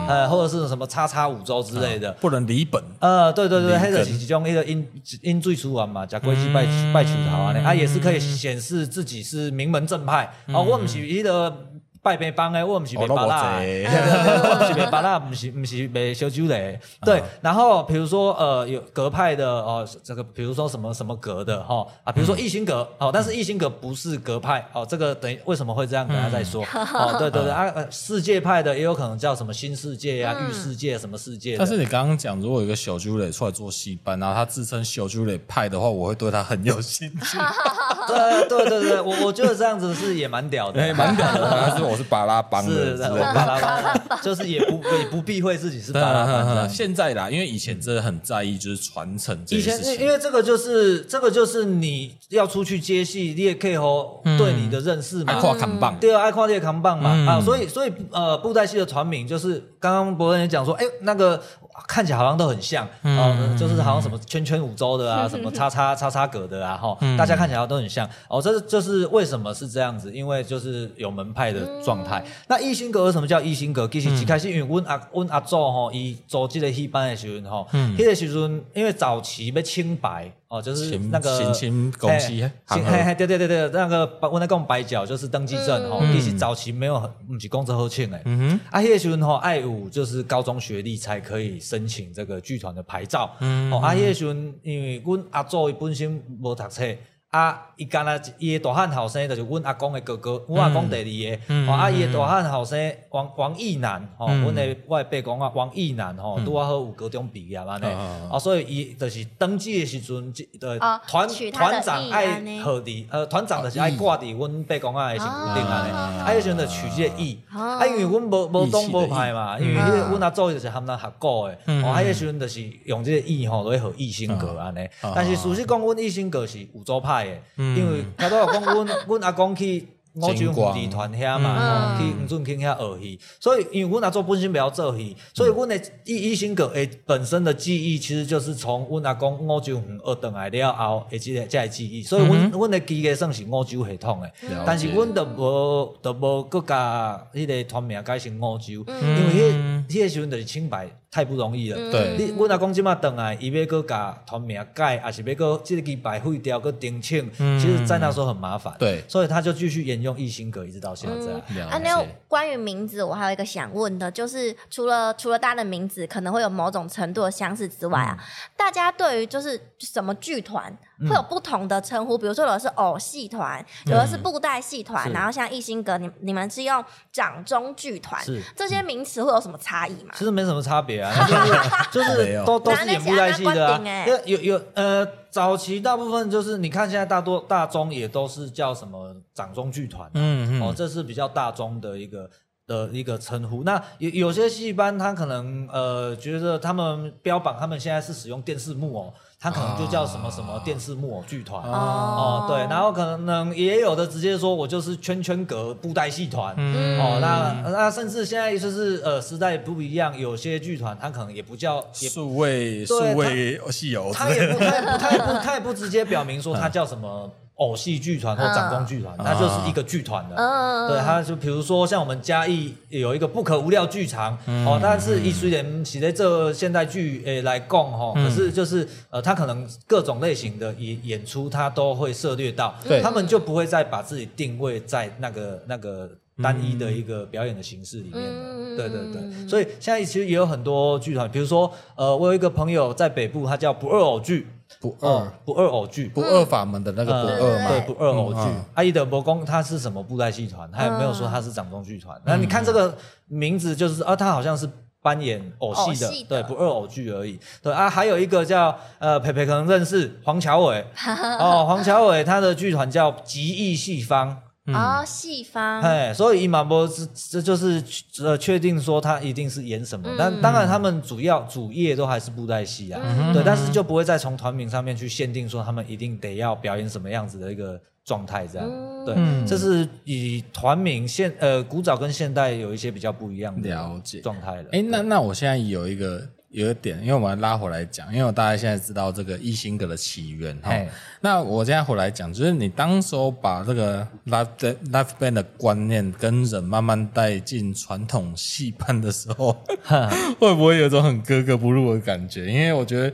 呃或者是什么叉叉五洲之类的，不能离本，呃对对对，还有其中一个因因最初完嘛，假归去拜拜曲头啊，啊也是可以显示自己是名门正派。啊，我们是一个。拜边帮诶，我们 是卖芭乐，我们是卖芭乐，不是不是卖小酒的。对，然后比如说呃，有阁派的哦，这个比如说什么什么阁的哈啊，比如说异星阁哦，但是异星阁不是阁派哦，这个等于为什么会这样，等下再说 哦。对对对啊，世界派的也有可能叫什么新世界呀、御世界什么世界。但是你刚刚讲，如果有一个小酒类出来做戏班，然后他自称小酒类派的话，我会对他很有兴趣。对对对对，我我觉得这样子是也蛮屌的，蛮屌的，我。是巴拉邦的，是，巴拉帮，就是也不也不避讳自己是巴拉帮。现在啦，因为以前真的很在意，就是传承这件事情。以前因为这个就是这个就是你要出去接戏，你也可以和对你的认识嘛。爱夸扛棒，对啊，爱跨界扛棒嘛啊，所以所以呃，布袋戏的传名就是刚刚博恩也讲说，哎，那个。看起来好像都很像，哦，就是好像什么圈圈五洲的啊，什么叉叉叉叉格的啊，哈，大家看起来都很像。哦，这是这是为什么是这样子？因为就是有门派的状态。那一心阁为什么叫一心阁？其实一开始因为阮阿阮阿祖吼，伊做这个戏班的时候，吼，迄个时阵因为早期要清白。哦，就是那个新清公司，嘿嘿，对对对对，那个我那讲白缴就是登记证吼，其实早期没有很，不是工资好请诶。嗯哼，啊，迄个时阵吼，爱有就是高中学历才可以申请这个剧团的牌照。嗯，哦，啊，迄个时阵因为阮阿祖伊本身无读册。啊，伊干那伊诶大汉后生，就是阮阿公的哥哥，阮阿公第二个。哦，啊，伊诶大汉后生王王义南，吼，阮的我的伯公啊，王义南，吼，拄啊好有高中毕业安尼。哦，所以伊就是登记的时阵，呃，团团长爱贺伫，呃，团长就是爱挂伫阮伯公啊的身顶安尼。啊，迄时阵就取即个义，啊，因为阮无无东无派嘛，因为迄个阮阿祖就是含咱学古的，哦，啊，迄时阵就是用即个义吼来互义兴阁安尼。但是事实讲，阮义兴阁是五洲派。因为他都有讲，阮 阮阿公去五洲虎儿团遐嘛，去吴俊卿遐学戏，所以因为阮阿祖本身袂晓做戏，所以阮的奕奕兴阁诶本身的记忆其实就是从阮阿公五洲虎学转来了后，诶即个即个记忆，所以阮阮的记忆算是五洲系统诶，但是阮都无都无阁加迄个团名改成五洲，因为迄迄个时阵就是清白。太不容易了。嗯、对，你我阿公即马等来，伊要搁甲团名改，还是要搁即个机白废掉，搁定请，嗯、其实在那时候很麻烦。对，所以他就继续沿用一心阁，一直到现在。嗯、啊，那关于名字，我还有一个想问的，就是除了除了大家的名字可能会有某种程度的相似之外啊，嗯、大家对于就是什么剧团？会有不同的称呼，嗯、比如说有的是偶戏团，有的是布袋戏团，嗯、然后像艺兴阁，你你们是用掌中剧团，是这些名词会有什么差异吗？其实没什么差别啊，就是就是都都是演布袋戏的啊。有有呃，早期大部分就是你看现在大多大中也都是叫什么掌中剧团，嗯嗯，哦，这是比较大中的一个的一个称呼。那有有些戏班他可能呃觉得他们标榜他们现在是使用电视木偶。他可能就叫什么什么电视木偶剧团。哦，对，然后可能也有的直接说我就是圈圈格布袋戏团，嗯、哦，那那甚至现在就是呃时代不一样，有些剧团他可能也不叫数位数位戏偶，他也不他也不他也不他也不直接表明说他叫什么。偶戏剧团或掌中剧团，它就是一个剧团的。嗯，对，它就比如说像我们嘉义有一个不可无料剧场，哦，但是以虽然写在这现代剧诶来讲哈，可是就是呃，它可能各种类型的演演出，它都会涉猎到，对，他们就不会再把自己定位在那个那个单一的一个表演的形式里面了。对对对，所以现在其实也有很多剧团，比如说呃，我有一个朋友在北部，他叫不二偶剧。不二不二偶剧，不二法门的那个不二嘛，对，不二偶剧。阿姨的伯公他是什么布袋戏团？他也没有说他是掌中剧团。那你看这个名字，就是啊，他好像是扮演偶戏的，对，不二偶剧而已。对啊，还有一个叫呃，培培可能认识黄乔伟 哦，黄乔伟他的剧团叫极艺戏坊。哦，戏方，哎，所以伊马波是这就是呃确定说他一定是演什么，但当然他们主要主业都还是布袋戏啊，对，但是就不会再从团名上面去限定说他们一定得要表演什么样子的一个状态这样，对，这是以团名现呃古早跟现代有一些比较不一样的了解。状态了。哎，那那我现在有一个。有一点，因为我们拉回来讲，因为我大家现在知道这个奕欣阁的起源哈。那我现在回来讲，就是你当时候把这个 live live band 的观念跟人慢慢带进传统戏班的时候，哈 会不会有种很格格不入的感觉？因为我觉得，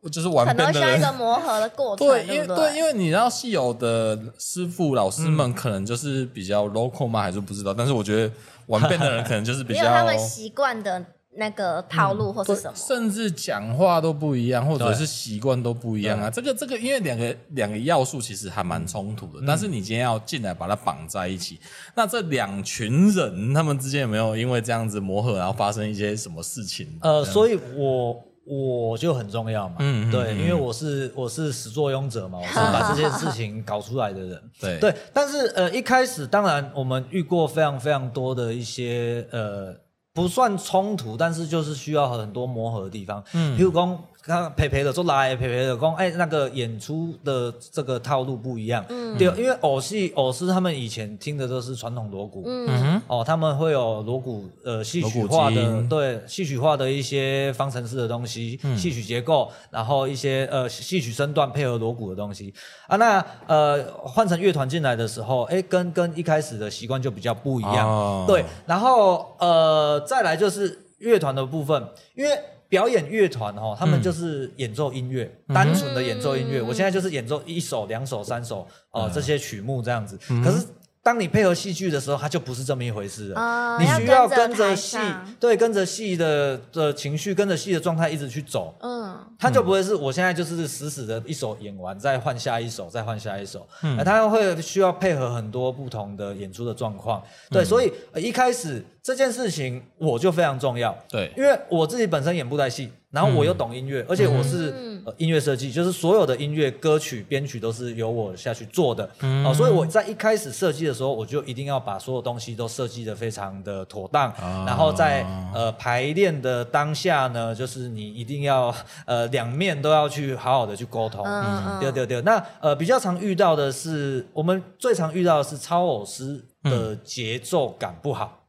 我就是玩 band 的人，一个磨合的过程。对，因为对，因为你知道戏友的师傅老师们可能就是比较 local 吗？还是不知道？但是我觉得玩 band 的人可能就是比较 他们习惯的。那个套路或是什么，嗯、甚至讲话都不一样，或者是习惯都不一样啊。对这个这个，因为两个两个要素其实还蛮冲突的。嗯、但是你今天要进来把它绑在一起，那这两群人他们之间有没有因为这样子磨合，然后发生一些什么事情？呃，所以我我就很重要嘛。嗯，对，嗯、因为我是我是始作俑者嘛，我是把这件事情搞出来的人。对对，但是呃，一开始当然我们遇过非常非常多的一些呃。不算冲突，但是就是需要很多磨合的地方。嗯，比如讲。刚培培的说来培培的讲，哎，那个演出的这个套路不一样。嗯，对，因为偶戏偶师他们以前听的都是传统锣鼓。嗯哼，哦，他们会有锣鼓呃戏曲化的，对戏曲化的一些方程式的东西，戏曲结构，然后一些呃戏曲身段配合锣鼓的东西啊。那呃换成乐团进来的时候，哎，跟跟一开始的习惯就比较不一样。对，然后呃再来就是乐团的部分，因为。表演乐团哈，他们就是演奏音乐，嗯、单纯的演奏音乐。嗯、我现在就是演奏一首、两首、三首哦，呃嗯、这些曲目这样子。嗯、可是。当你配合戏剧的时候，它就不是这么一回事了。哦、你需要跟着戏，对，跟着戏的的情绪，跟着戏的状态一直去走。嗯，它就不会是我现在就是死死的一首演完，再换下一首，再换下一首。嗯，它会需要配合很多不同的演出的状况。对，嗯、所以一开始这件事情我就非常重要。对，因为我自己本身演布袋戏。然后我又懂音乐，而且我是呃音乐设计，就是所有的音乐歌曲编曲都是由我下去做的，哦，所以我在一开始设计的时候，我就一定要把所有东西都设计的非常的妥当，然后在呃排练的当下呢，就是你一定要呃两面都要去好好的去沟通，嗯对对对。那呃比较常遇到的是，我们最常遇到的是超偶师的节奏感不好。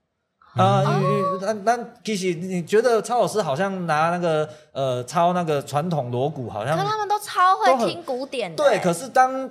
啊，那那其实你觉得超老师好像拿那个呃抄那个传统锣鼓，好像可他们都超会听古典的。对，可是当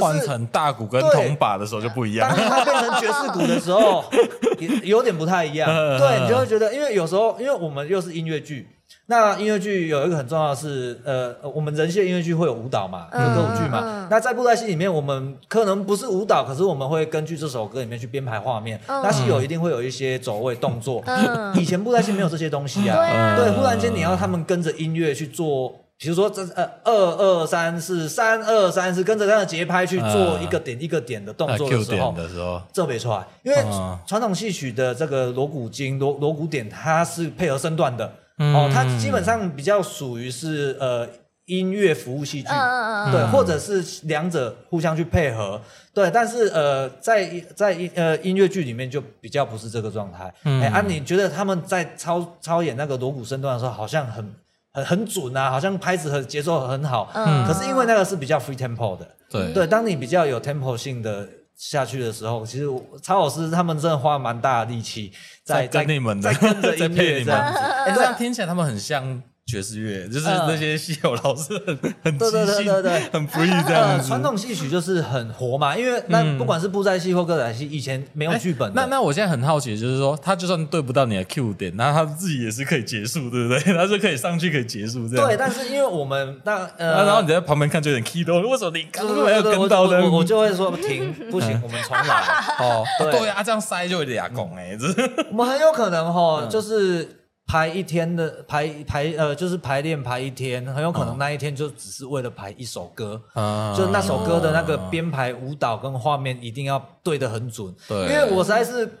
换成大鼓跟铜把的时候就不一样。当它变成爵士鼓的时候，有点不太一样。对，你就会觉得，因为有时候，因为我们又是音乐剧。那音乐剧有一个很重要的是，呃，我们人戏音乐剧会有舞蹈嘛，有歌舞剧嘛。那在布袋戏里面，我们可能不是舞蹈，可是我们会根据这首歌里面去编排画面。嗯、那戏有一定会有一些走位动作。嗯、以前布袋戏没有这些东西啊。嗯、对，忽然间你要他们跟着音乐去做，比如说这呃二二三四三二三四，跟着这样的节拍去做一个点一个点的动作的时候，这没错，因为传统戏曲的这个锣鼓经锣锣鼓点，它是配合身段的。哦，它基本上比较属于是呃音乐服务戏剧，嗯、对，或者是两者互相去配合，对。但是呃，在在呃音乐剧里面就比较不是这个状态。哎、嗯，啊，你觉得他们在操操演那个锣鼓声段的时候，好像很很很准啊，好像拍子和节奏很好。嗯。可是因为那个是比较 free tempo 的，对对。当你比较有 tempo 性的下去的时候，其实曹老师他们真的花蛮大的力气。在跟你们的，在跟着音乐这样子，哎，这样听起来他们很像。爵士乐就是那些戏友老师很很即兴，很 free 这样子。传统戏曲就是很活嘛，因为那不管是布袋戏或歌仔戏，以前没有剧本。那那我现在很好奇，就是说他就算对不到你的 Q 点，那他自己也是可以结束，对不对？他是可以上去可以结束这样。对，但是因为我们那呃，然后你在旁边看就有点 key 到，为什么你刚刚没有跟到呢？我就会说停，不行，我们重来。哦，对啊，这样塞就有点牙拱哎，这我们很有可能哈，就是。排一天的排排呃，就是排练排一天，很有可能那一天就只是为了排一首歌，嗯、就那首歌的那个编排、舞蹈跟画面一定要对得很准。对，因为我实在是。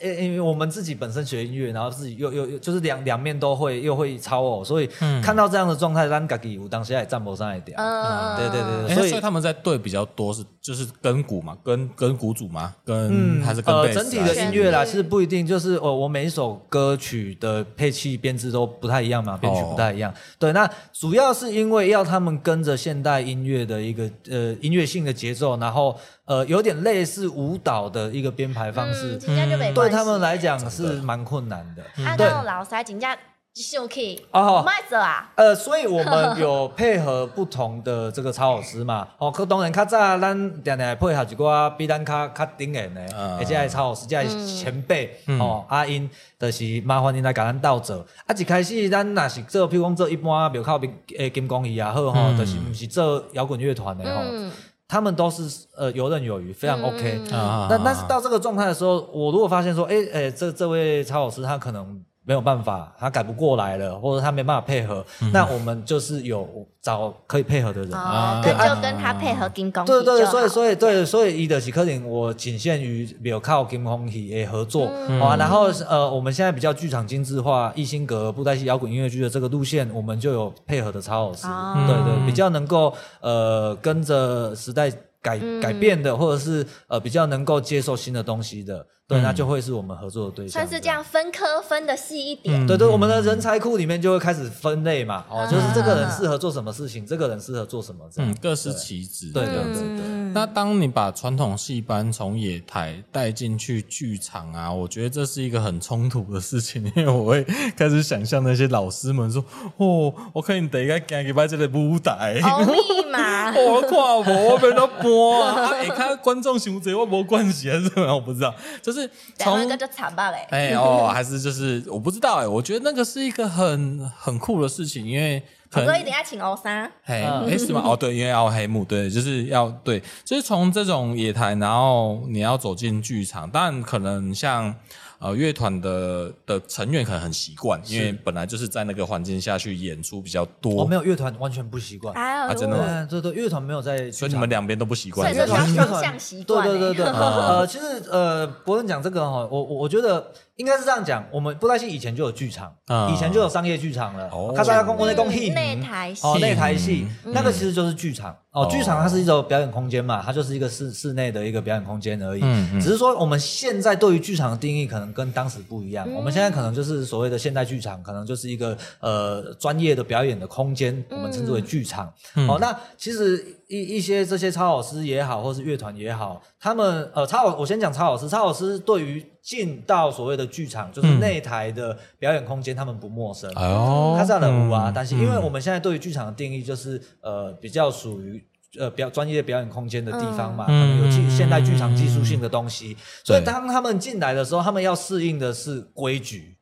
因为我们自己本身学音乐，然后自己又又又就是两两面都会，又会操偶，所以看到这样的状态，咱自己当时也站不上一点。嗯，对对对，所以所以他们在对比较多是就是跟鼓嘛，跟跟鼓组嘛，跟还是跟呃整体的音乐啦，其实不一定就是我我每一首歌曲的配器编制都不太一样嘛，编曲不太一样。对，那主要是因为要他们跟着现代音乐的一个呃音乐性的节奏，然后。呃，有点类似舞蹈的一个编排方式，嗯、对他们来讲是蛮困难的。啊，那老师真正秀气哦，卖走啊。呃，所以我们有配合不同的这个曹老师嘛。哦，可当然较早咱定定配合一个比咱较较顶眼的，而且还曹老师，这是前辈、嗯、哦。阿英就是麻烦您来给咱倒走。啊，一开始咱那是做，譬如讲做一般庙口诶金光椅也好吼，就是不是做摇滚乐团的吼。嗯他们都是呃游刃有余，非常 OK。但但是到这个状态的时候，我如果发现说，哎哎，这这位曹老师他可能。没有办法，他改不过来了，或者他没办法配合，嗯、那我们就是有找可以配合的人，哦、对，就跟他配合金光。对对，所以所以对，所以伊的是可能我仅限于没有靠金光体诶合作，嗯、好啊，然后呃，我们现在比较剧场精致化，艺兴阁布袋戏摇滚音乐剧的这个路线，我们就有配合的曹老师，哦、对对，比较能够呃跟着时代改改变的，或者是呃比较能够接受新的东西的。对，那就会是我们合作的对象。算是这样分科分的细一点。对对，我们的人才库里面就会开始分类嘛，哦，就是这个人适合做什么事情，这个人适合做什么，这样。各司其职。对对对对。那当你把传统戏班从野台带进去剧场啊，我觉得这是一个很冲突的事情，因为我会开始想象那些老师们说：“哦，我可以等一下赶紧把这个舞台。”密码。我跨我我被他播啊！你看观众行不行我没关系还是什么样？我不知道，就是。是从那个就惨吧嘞，哎哦，还是就是我不知道哎，我觉得那个是一个很很酷的事情，因为所以一定要请欧三，嘿哎是吗？哦对，因为要黑幕，对，就是要对，就是从这种野台，然后你要走进剧场，但可能像。呃，乐团的的成员可能很习惯，因为本来就是在那个环境下去演出比较多。我没有乐团完全不习惯啊，真的吗？对对，乐团没有在，所以你们两边都不习惯。乐团乐团习惯，对对对对。呃，其实呃，伯伦讲这个哈，我我我觉得。应该是这样讲，我们布袋戏以前就有剧场，以前就有商业剧场了。他大家公公内公戏，内台戏哦，内台戏那个其实就是剧场哦。剧场它是一种表演空间嘛，它就是一个室室内的一个表演空间而已。只是说我们现在对于剧场的定义可能跟当时不一样。我们现在可能就是所谓的现代剧场，可能就是一个呃专业的表演的空间，我们称之为剧场。哦，那其实一一些这些超老师也好，或是乐团也好，他们呃超老，我先讲超老师，超老师对于。进到所谓的剧场，就是内台的表演空间，他们不陌生。哦，他这样的舞啊，但是因为我们现在对于剧场的定义，就是呃，比较属于呃表专业表演空间的地方嘛，嗯、可能有技现代剧场技术性的东西，嗯、所以当他们进来的时候，他们要适应的是规矩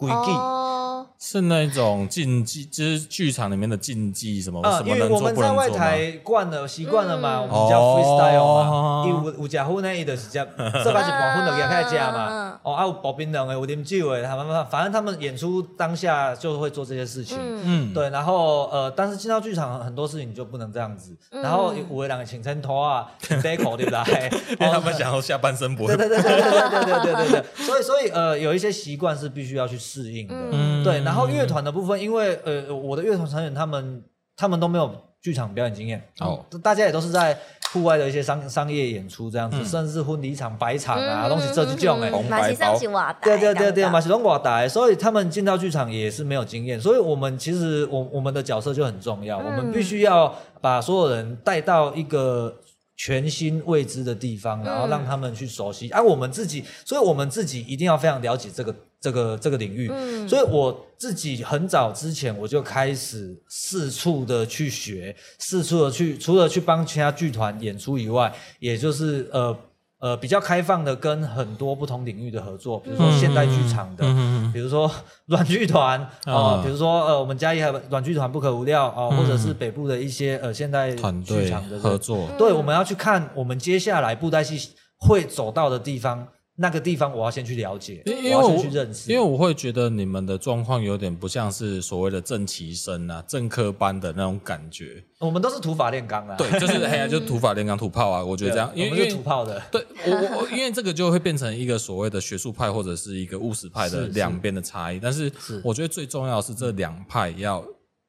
规矩。哦是那种禁忌，就是剧场里面的禁忌，什么什么能做不能做吗？因为我们在外台惯了，习惯了嘛，我们叫 freestyle 嘛。有有食薰呢，伊就是这这把是半分就开始吃嘛。哦，啊有刨冰冷的，有啉酒的，他们反正他们演出当下就会做这些事情。嗯，对。然后呃，但是进到剧场很多事情就不能这样子。然后有的人请撑拖啊，请背口对不对？因为他们想要下半身不会。对对对对对对对对对对。所以所以呃，有一些习惯是必须要去适应的。嗯，对。然后乐团的部分，因为呃，我的乐团成员他们他们都没有剧场表演经验，哦，大家也都是在户外的一些商商业演出这样子，甚至是婚礼场、白场啊，东西这几种哎，红白包，对对对对，马戏龙挂带，所以他们进到剧场也是没有经验，所以我们其实我我们的角色就很重要，我们必须要把所有人带到一个全新未知的地方，然后让他们去熟悉，而我们自己，所以我们自己一定要非常了解这个。这个这个领域，嗯、所以我自己很早之前我就开始四处的去学，四处的去，除了去帮其他剧团演出以外，也就是呃呃比较开放的跟很多不同领域的合作，比如说现代剧场的，嗯、比如说 软剧团啊，嗯、比如说呃我们嘉义还有软剧团不可无料啊，或者是北部的一些呃现代剧场的合作，对，我们要去看我们接下来布袋戏会走到的地方。那个地方我要先去了解，因为我，我要先去认识，因为我会觉得你们的状况有点不像是所谓的正旗生啊、正科班的那种感觉。我们都是土法炼钢啊，对，就是 哎呀，就是土法炼钢、土炮啊。我觉得这样，因为土炮的，对我我因为这个就会变成一个所谓的学术派或者是一个务实派的两边的差异。但是我觉得最重要的是这两派要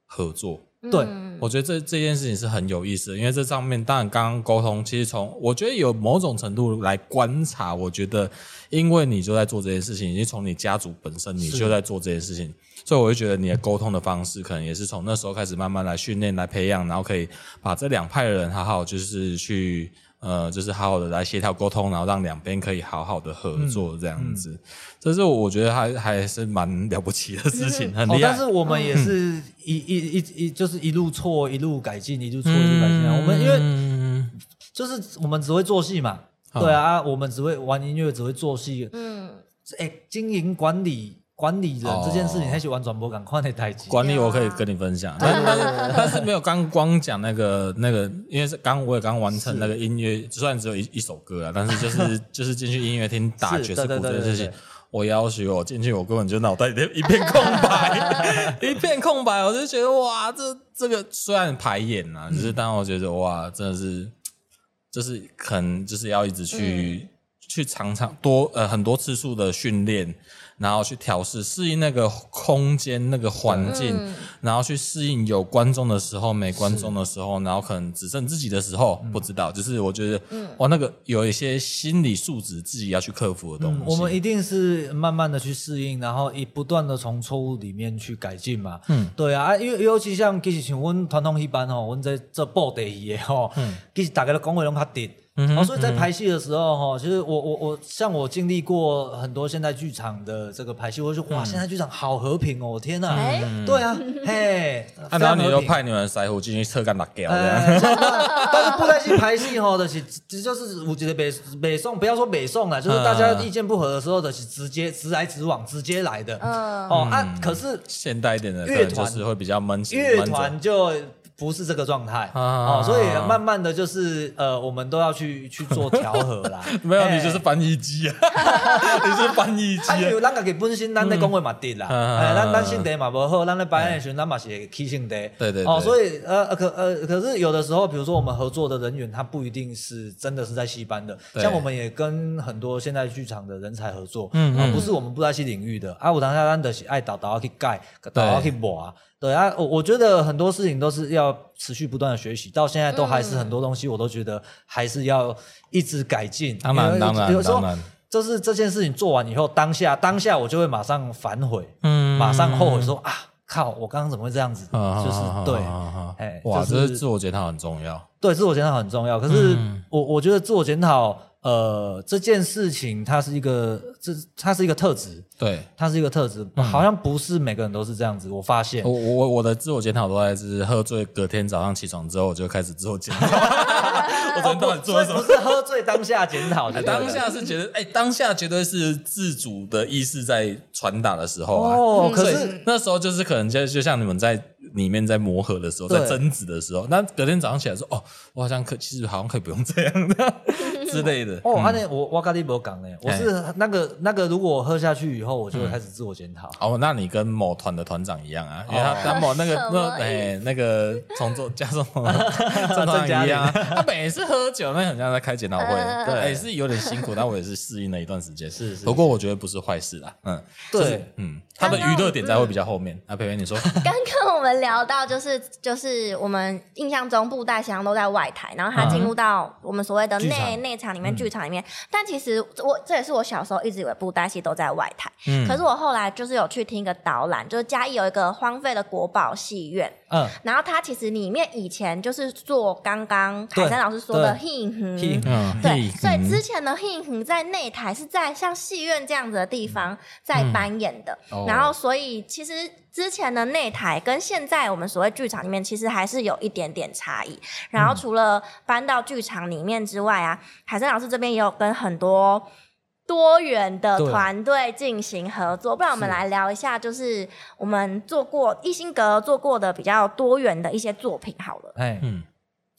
合作。对，我觉得这这件事情是很有意思，因为这上面当然刚刚沟通，其实从我觉得有某种程度来观察，我觉得因为你就在做这件事情，已经从你家族本身你就在做这件事情，所以我就觉得你的沟通的方式可能也是从那时候开始慢慢来训练、来培养，然后可以把这两派的人好好就是去。呃，就是好好的来协调沟通，然后让两边可以好好的合作，这样子，嗯嗯、这是我觉得还还是蛮了不起的事情，很厉害。但是我们也是一一一一就是一路错一路改进，一路错一路改进啊。嗯、我们因为就是我们只会做戏嘛，嗯、对啊，我们只会玩音乐，只会做戏。嗯，哎，经营管理。管理人这件事情，还是玩转播感快的代志。管理我可以跟你分享，但是但是没有刚光讲那个那个，因为是刚我也刚完成那个音乐，虽然只有一一首歌啊，但是就是 就是进去音乐厅打爵士鼓这件事情，我要求我进去，我根本就脑袋里一片空白，一片空白，我就觉得哇，这这个虽然排演啊，只是但我觉得哇，真的是就是可能就是要一直去去常常多呃很多次数的训练。然后去调试、适应那个空间、那个环境，嗯、然后去适应有观众的时候、没观众的时候，然后可能只剩自己的时候，嗯、不知道。就是我觉得，嗯、哇，那个有一些心理素质自己要去克服的东西。嗯、我们一定是慢慢的去适应，然后一不断的从错误里面去改进嘛。嗯，对啊，因为尤其像其实像我们传统戏班吼，我们在这布袋戏的吼，嗯、其实大家都讲话拢较直。嗯、哦，所以在排戏的时候，哈，其实我我我像我经历过很多现代剧场的这个排戏，我就说哇，现代剧场好和平哦，天哪！嗯、对啊，嘿，然后你就派你们腮胡进去测干打掉，但是布袋戏排戏哈的是，就是我觉得北北宋不要说北宋了，就是大家意见不合的时候的是直接直来直往，直接来的。嗯，哦啊，可是现代一点的乐团就是会比较闷，乐团就。不是这个状态哦，所以慢慢的就是呃，我们都要去去做调和啦。没有，你就是翻译机啊，你是翻译机。啊，因为咱家己本身咱咧讲话嘛对啦，哎，咱咱性地嘛不好，咱的时候咱嘛是会起性地。对对。哦，所以呃可呃可是有的时候，比如说我们合作的人员，他不一定是真的是在戏班的。像我们也跟很多现在剧场的人才合作，嗯，不是我们不在戏领域的啊，我当下咱就是爱导导去改，导去磨。对啊，我我觉得很多事情都是要持续不断的学习，到现在都还是很多东西，我都觉得还是要一直改进。当然，当然，当然，就是这件事情做完以后，当下当下我就会马上反悔，嗯，马上后悔说啊，靠，我刚刚怎么会这样子？就是对，哎，哇，这是自我检讨很重要。对，自我检讨很重要。可是我我觉得自我检讨呃，这件事情它是一个，这它是一个特质，对，它是一个特质，嗯、好像不是每个人都是这样子。我发现，我我我的自我检讨都在是喝醉，隔天早上起床之后我就开始自我检讨。我昨天到底做了什么？不是喝醉当下检讨，当下是觉得，哎、欸，当下绝对是自主的意识在传达的时候啊。哦，可是那时候就是可能就就像你们在里面在磨合的时候，在争执的时候，那隔天早上起来说，哦，我好像可其实好像可以不用这样的。之类的。哦，阿、嗯、我我跟你不讲呢，我是那个那个，如果我喝下去以后，我就会开始自我检讨。哦，那你跟某团的团长一样啊，因为他跟某那个那哎那个重做 加重重 团长一样，他每次喝酒，那很像在开检讨会，对，也是有点辛苦，但我也是适应了一段时间。是，不过我觉得不是坏事啦，嗯，对，嗯，他的娱乐点才会比较后面。啊，培培你说，刚刚我们聊到就是就是我们印象中布袋戏都在外台，然后他进入到我们所谓的内内。场里面，剧场里面，但其实我这也是我小时候一直以为布袋戏都在外台，嗯，可是我后来就是有去听一个导览，就是嘉义有一个荒废的国宝戏院，嗯，然后它其实里面以前就是做刚刚海山老师说的戏哼，对，所以之前的戏哼在内台是在像戏院这样子的地方在扮演的，然后所以其实。之前的内台跟现在我们所谓剧场里面，其实还是有一点点差异。然后除了搬到剧场里面之外啊，海山老师这边也有跟很多多元的团队进行合作。不然我们来聊一下，就是我们做过一心阁做过的比较多元的一些作品好了。哎，嗯，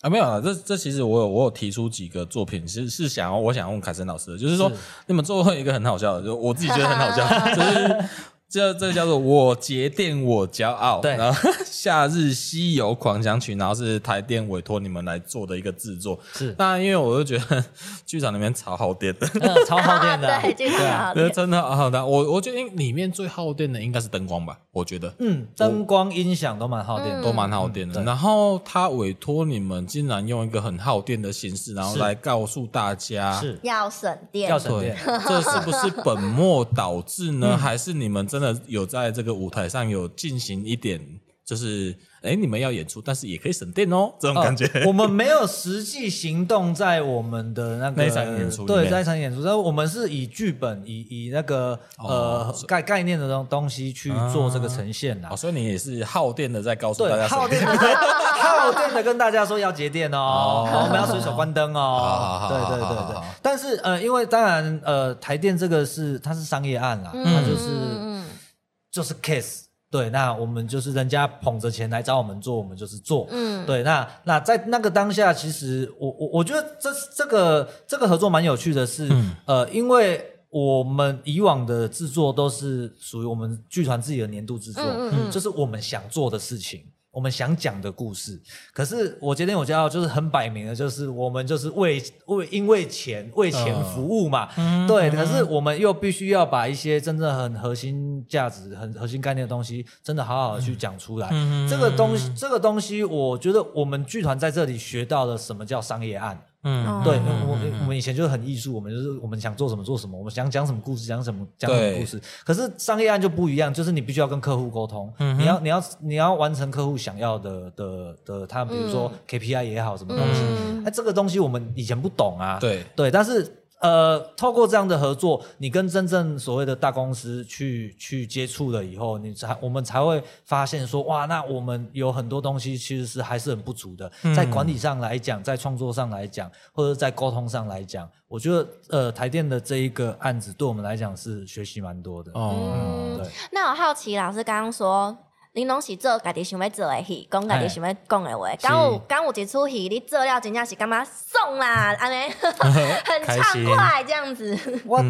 啊，没有啊，这这其实我有我有提出几个作品，是是想要我想问凯森老师的，就是说是你们做过一个很好笑的，就我自己觉得很好笑，就是。这这个叫做我节电我骄傲，对，然后 夏日西游狂想曲，然后是台电委托你们来做的一个制作，是。那因为我就觉得 剧场里面超耗电的，嗯、超耗电的，对，剧场对，真的好的。我我觉得里面最耗电的应该是灯光吧，我觉得，嗯，灯光音响都蛮耗电的，都蛮耗电的。然后他委托你们竟然用一个很耗电的形式，然后来告诉大家是。要省电，要省电，这是不是本末倒置呢？还是你们真的有在这个舞台上有进行一点，就是哎，你们要演出，但是也可以省电哦，这种感觉。我们没有实际行动在我们的那个 那场演出，对，在一场演出，但我们是以剧本、以以那个呃概概念的东东西去做这个呈现哦。所以你也是耗电的，在告诉大家耗电的，耗电的跟大家说要节电哦，我们要随手关灯哦。对对对对。但是呃，因为当然呃，台电这个是它是商业案啦，它就是。就是 case，对，那我们就是人家捧着钱来找我们做，我们就是做，嗯，对，那那在那个当下，其实我我我觉得这这个这个合作蛮有趣的是，嗯、呃，因为我们以往的制作都是属于我们剧团自己的年度制作，嗯，嗯，嗯，就是我们想做的事情。我们想讲的故事，可是我今天我就要就是很摆明的，就是我们就是为为因为钱为钱服务嘛，嗯、对。可是我们又必须要把一些真正很核心价值、很核心概念的东西，真的好好的去讲出来。嗯、这个东西，这个东西，我觉得我们剧团在这里学到了什么叫商业案。嗯，对，我我们以前就是很艺术，我们就是我们想做什么做什么，我们想讲什么故事讲什么讲什么故事。可是商业案就不一样，就是你必须要跟客户沟通，你要你要你要完成客户想要的的的，他比如说 KPI 也好，什么东西，哎，这个东西我们以前不懂啊，对。对，但是。呃，透过这样的合作，你跟真正所谓的大公司去去接触了以后，你才我们才会发现说，哇，那我们有很多东西其实是还是很不足的，在管理上来讲，在创作上来讲，或者在沟通上来讲，我觉得呃，台电的这一个案子对我们来讲是学习蛮多的。哦，嗯，对。那我好奇，老师刚刚说。你拢是做家己想要做的戏，讲家己想要讲的话。刚有刚有一出戏，你做了真正是干嘛送啦？安尼 很畅快这样子。我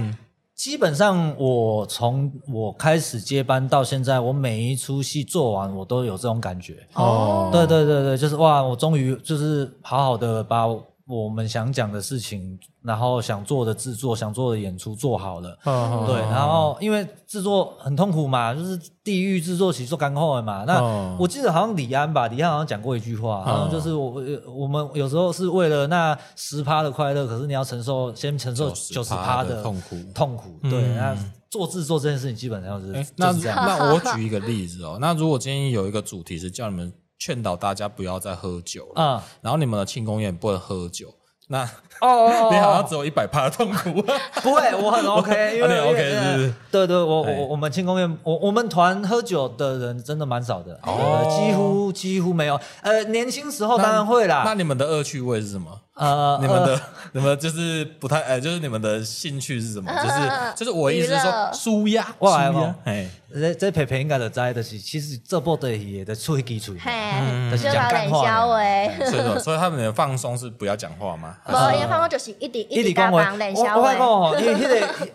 基本上我从我开始接班到现在，我每一出戏做完，我都有这种感觉。哦，对对对对，就是哇，我终于就是好好的把。我们想讲的事情，然后想做的制作，想做的演出做好了，哦、对，然后因为制作很痛苦嘛，就是地狱制作起做干货的嘛。那、哦、我记得好像李安吧，李安好像讲过一句话，好像就是我我们有时候是为了那十趴的快乐，可是你要承受先承受九十趴的痛苦痛苦。对，嗯、那做制作这件事情基本上是，欸、那就是这样。那我举一个例子哦，那如果今天有一个主题是叫你们。劝导大家不要再喝酒了，嗯，然后你们的庆功宴不能喝酒，那哦，你好像只有一百趴的痛苦，不会，我很 OK，因为 OK 是？对对，我我我们庆功宴，我我们团喝酒的人真的蛮少的，哦，几乎几乎没有。呃，年轻时候当然会啦。那你们的恶趣味是什么？呃，你们的 你们就是不太呃，就是你们的兴趣是什么？就是就是我意思是说，舒压，舒压。哎，这这培培应该都知的是，其实这部的也的出基础，就是讲干话。所以说，所以他们的放松是不要讲话吗？不，因为放松就是一直一直讲话。我我讲哦，因 为那个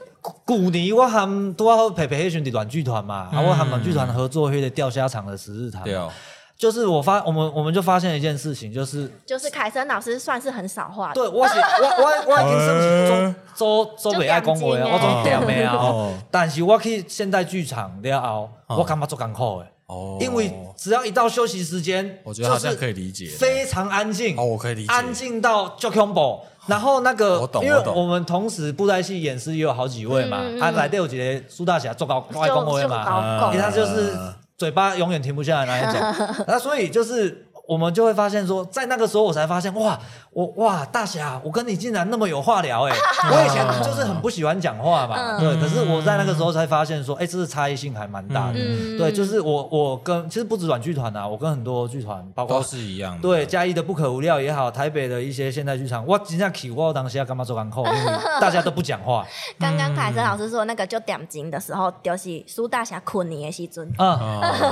古年我和多好陪陪迄阵的软剧团嘛，啊，我和软剧团合作那个钓虾场的十日谈。对哦。就是我发我们我们就发现了一件事情，就是就是凯森老师算是很少话。对，我是我我我已经升级周周周北爱恭维我总点没有。但是我去现代剧场了后，我感觉做艰苦的？哦，因为只要一到休息时间，我觉得好像可以理解，非常安静。哦，我可以理解，安静到就恐怖。然后那个，因为我们同时布袋戏演师也有好几位嘛，啊，来都有几个苏大侠做高外公位嘛，因为他就是。嘴巴永远停不下来，那一种，那所以就是我们就会发现说，在那个时候我才发现，哇，我哇大侠，我跟你竟然那么有话聊哎！我以前就是很不喜欢讲话嘛，对，可是我在那个时候才发现说，哎，这是差异性还蛮大的，对，就是我我跟其实不止软剧团呐，我跟很多剧团，包括都是一样，对，嘉义的不可无料也好，台北的一些现代剧场，我真正去我当时要干嘛做港口，因为大家都不讲话。刚刚凯森老师说那个就点睛的时候，就是苏大侠困你的时阵。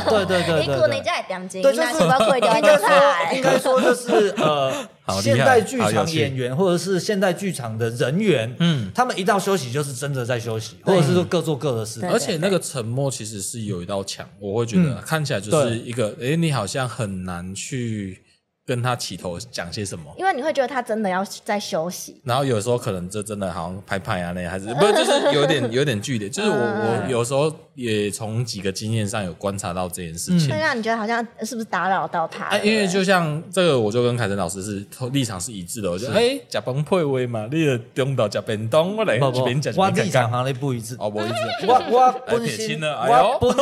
对对对，你可能在点睛，对，就是应该 说，应该说就是呃，现代剧场演员或者是现代剧场的人员，嗯，他们一到休息就是真的在休息，或者是说各做各的事。而且那个沉默其实是有一道墙，我会觉得看起来就是一个，哎，你好像很难去。跟他起头讲些什么？因为你会觉得他真的要在休息，然后有时候可能就真的好像拍拍啊，那还是不是就是有点 有点距离。就是我我有时候也从几个经验上有观察到这件事情，会让你觉得好像是不是打扰到他？因为就像这个，我就跟凯森老师是立场是一致的。我觉得哎，甲崩配位嘛，你的中岛甲变东，我来这边讲。我立场行你不一致，哦不一致。我我本身我本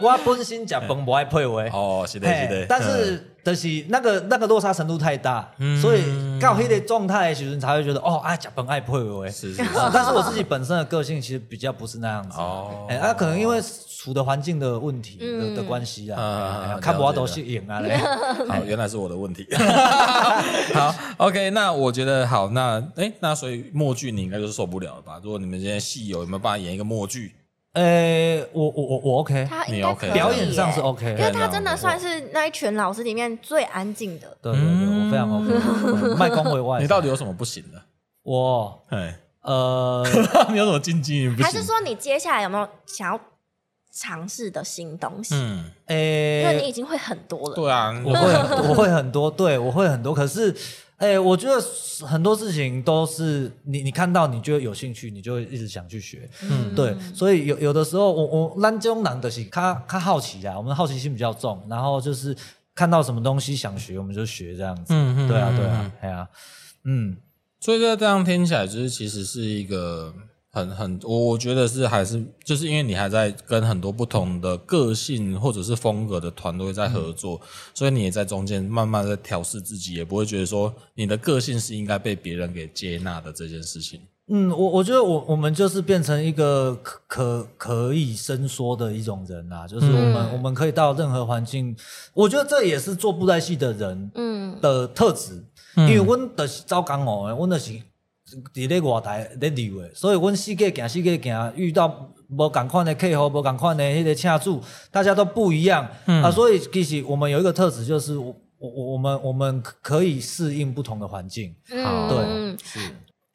我本身甲崩不爱配位。哦，是的，是的，但是。就是那个那个落差程度太大，嗯、所以到黑的状态的时候才会觉得哦，爱吃饭爱配位。是是是。但是我自己本身的个性其实比较不是那样子。哦。哎，啊，可能因为处的环境的问题的、嗯、的关系啊，看我都是赢啊嘞。好，原来是我的问题。好，OK，那我觉得好，那哎，那所以默剧你应该就是受不了了吧？如果你们今天戏友有没有办法演一个默剧？呃，我我我我 OK，他应该可以，表演上是 OK，因为他真的算是那一群老师里面最安静的。对对对，我非常 OK，卖功为外。你到底有什么不行的？我，哎，呃，你有什么禁忌？还是说你接下来有没有想要尝试的新东西？嗯，诶，因为你已经会很多了。对啊，我会我会很多，对我会很多，可是。哎、欸，我觉得很多事情都是你你看到你就有兴趣，你就会一直想去学。嗯，对，所以有有的时候我我咱这种人的是他他好奇啊，我们好奇心比较重，然后就是看到什么东西想学，我们就学这样子。嗯嗯，对啊对啊，哎呀，嗯，所以这这样听起来就是其实是一个。很很，我我觉得是还是就是因为你还在跟很多不同的个性或者是风格的团队在合作，嗯、所以你也在中间慢慢的调试自己，也不会觉得说你的个性是应该被别人给接纳的这件事情。嗯，我我觉得我我们就是变成一个可可可以伸缩的一种人啊，就是我们、嗯、我们可以到任何环境，我觉得这也是做布袋戏的人嗯的特质，嗯、因为温的是招刚哦，温的是。伫咧外台咧溜诶，所以阮四界行四界行，遇到无共款诶客户，无共款诶迄个车主，大家都不一样、嗯、啊。所以其实我们有一个特质，就是我我我们我们可以适应不同的环境。嗯，对，是。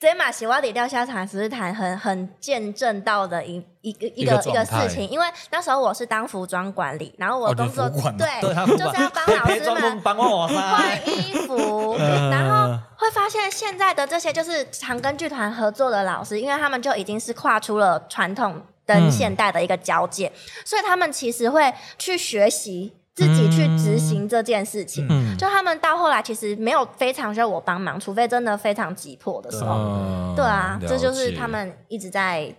这嘛是我伫钓虾场只是谈很很见证到的一一个一个一个事情，因为那时候我是当服装管理，然后我工作、哦、对，对就是要帮老师 们换衣服，然 后会发现现在的这些就是常跟剧团合作的老师，因为他们就已经是跨出了传统跟现代的一个交界，嗯、所以他们其实会去学习。自己去执行这件事情，嗯、就他们到后来其实没有非常需要我帮忙，除非真的非常急迫的时候。对，对啊。这就是他们一直在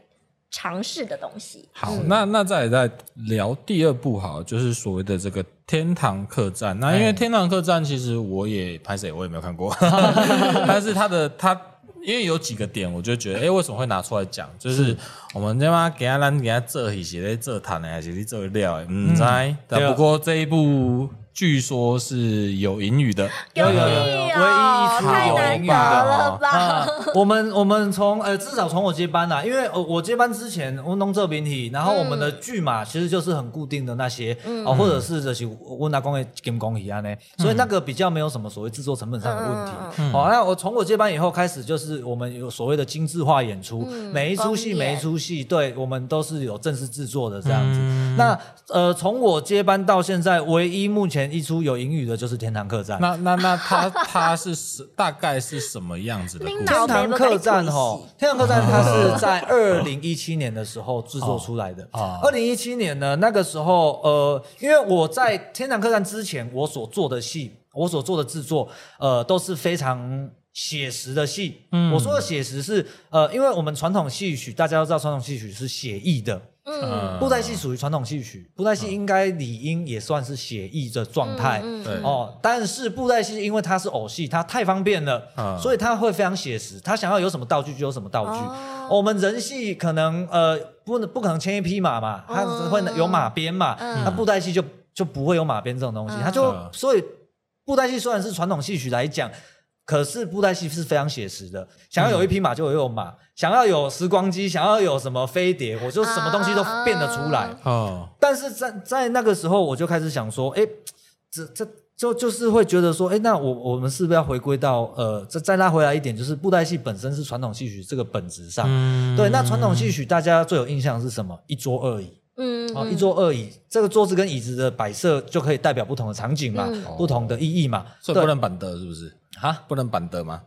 尝试的东西。好，嗯、那那再来再聊第二部，好，就是所谓的这个天堂客栈。那因为天堂客栈，其实我也拍谢，我也没有看过，但是他的他。因为有几个点，我就觉得，哎，为什么会拿出来讲？就是我们他妈给他让给他做一些做谈的，还是做料？嗯，在。但不过这一部。据说是有英语的，有有有有，唯一一出有英语的吧？我们我们从呃至少从我接班呐，因为呃我接班之前我弄这边体，然后我们的剧码其实就是很固定的那些啊，或者是这些温达工业跟工一样呢，所以那个比较没有什么所谓制作成本上的问题。好，那我从我接班以后开始，就是我们有所谓的精致化演出，每一出戏每一出戏，对我们都是有正式制作的这样子。那呃从我接班到现在，唯一目前。一出有英语的就是天堂客栈。那那那他他是是大概是什么样子的？天堂客栈哈，天堂客栈它是在二零一七年的时候制作出来的。二零一七年呢，那个时候呃，因为我在天堂客栈之前，我所做的戏，我所做的制作，呃，都是非常写实的戏。嗯，我说的写实是呃，因为我们传统戏曲，大家都知道传统戏曲是写意的。嗯，布袋戏属于传统戏曲，布袋戏应该理应也算是写意的状态。嗯哦，但是布袋戏因为它是偶戏，它太方便了，所以它会非常写实。它想要有什么道具就有什么道具。我们人戏可能呃不能不可能牵一匹马嘛，它会有马鞭嘛。那布袋戏就就不会有马鞭这种东西，它就所以布袋戏虽然是传统戏曲来讲。可是布袋戏是非常写实的，想要有一匹马就有马，嗯、想要有时光机，想要有什么飞碟，我就什么东西都变得出来。哦，但是在在那个时候，我就开始想说，哎，这这就就是会觉得说，哎，那我我们是不是要回归到呃，再再拉回来一点，就是布袋戏本身是传统戏曲这个本质上。嗯、对，那传统戏曲大家最有印象是什么？一桌二椅。嗯，哦，一桌二椅，这个桌子跟椅子的摆设就可以代表不同的场景嘛，嗯、不同的意义嘛，所以不能板凳是不是？哈，不能板凳吗？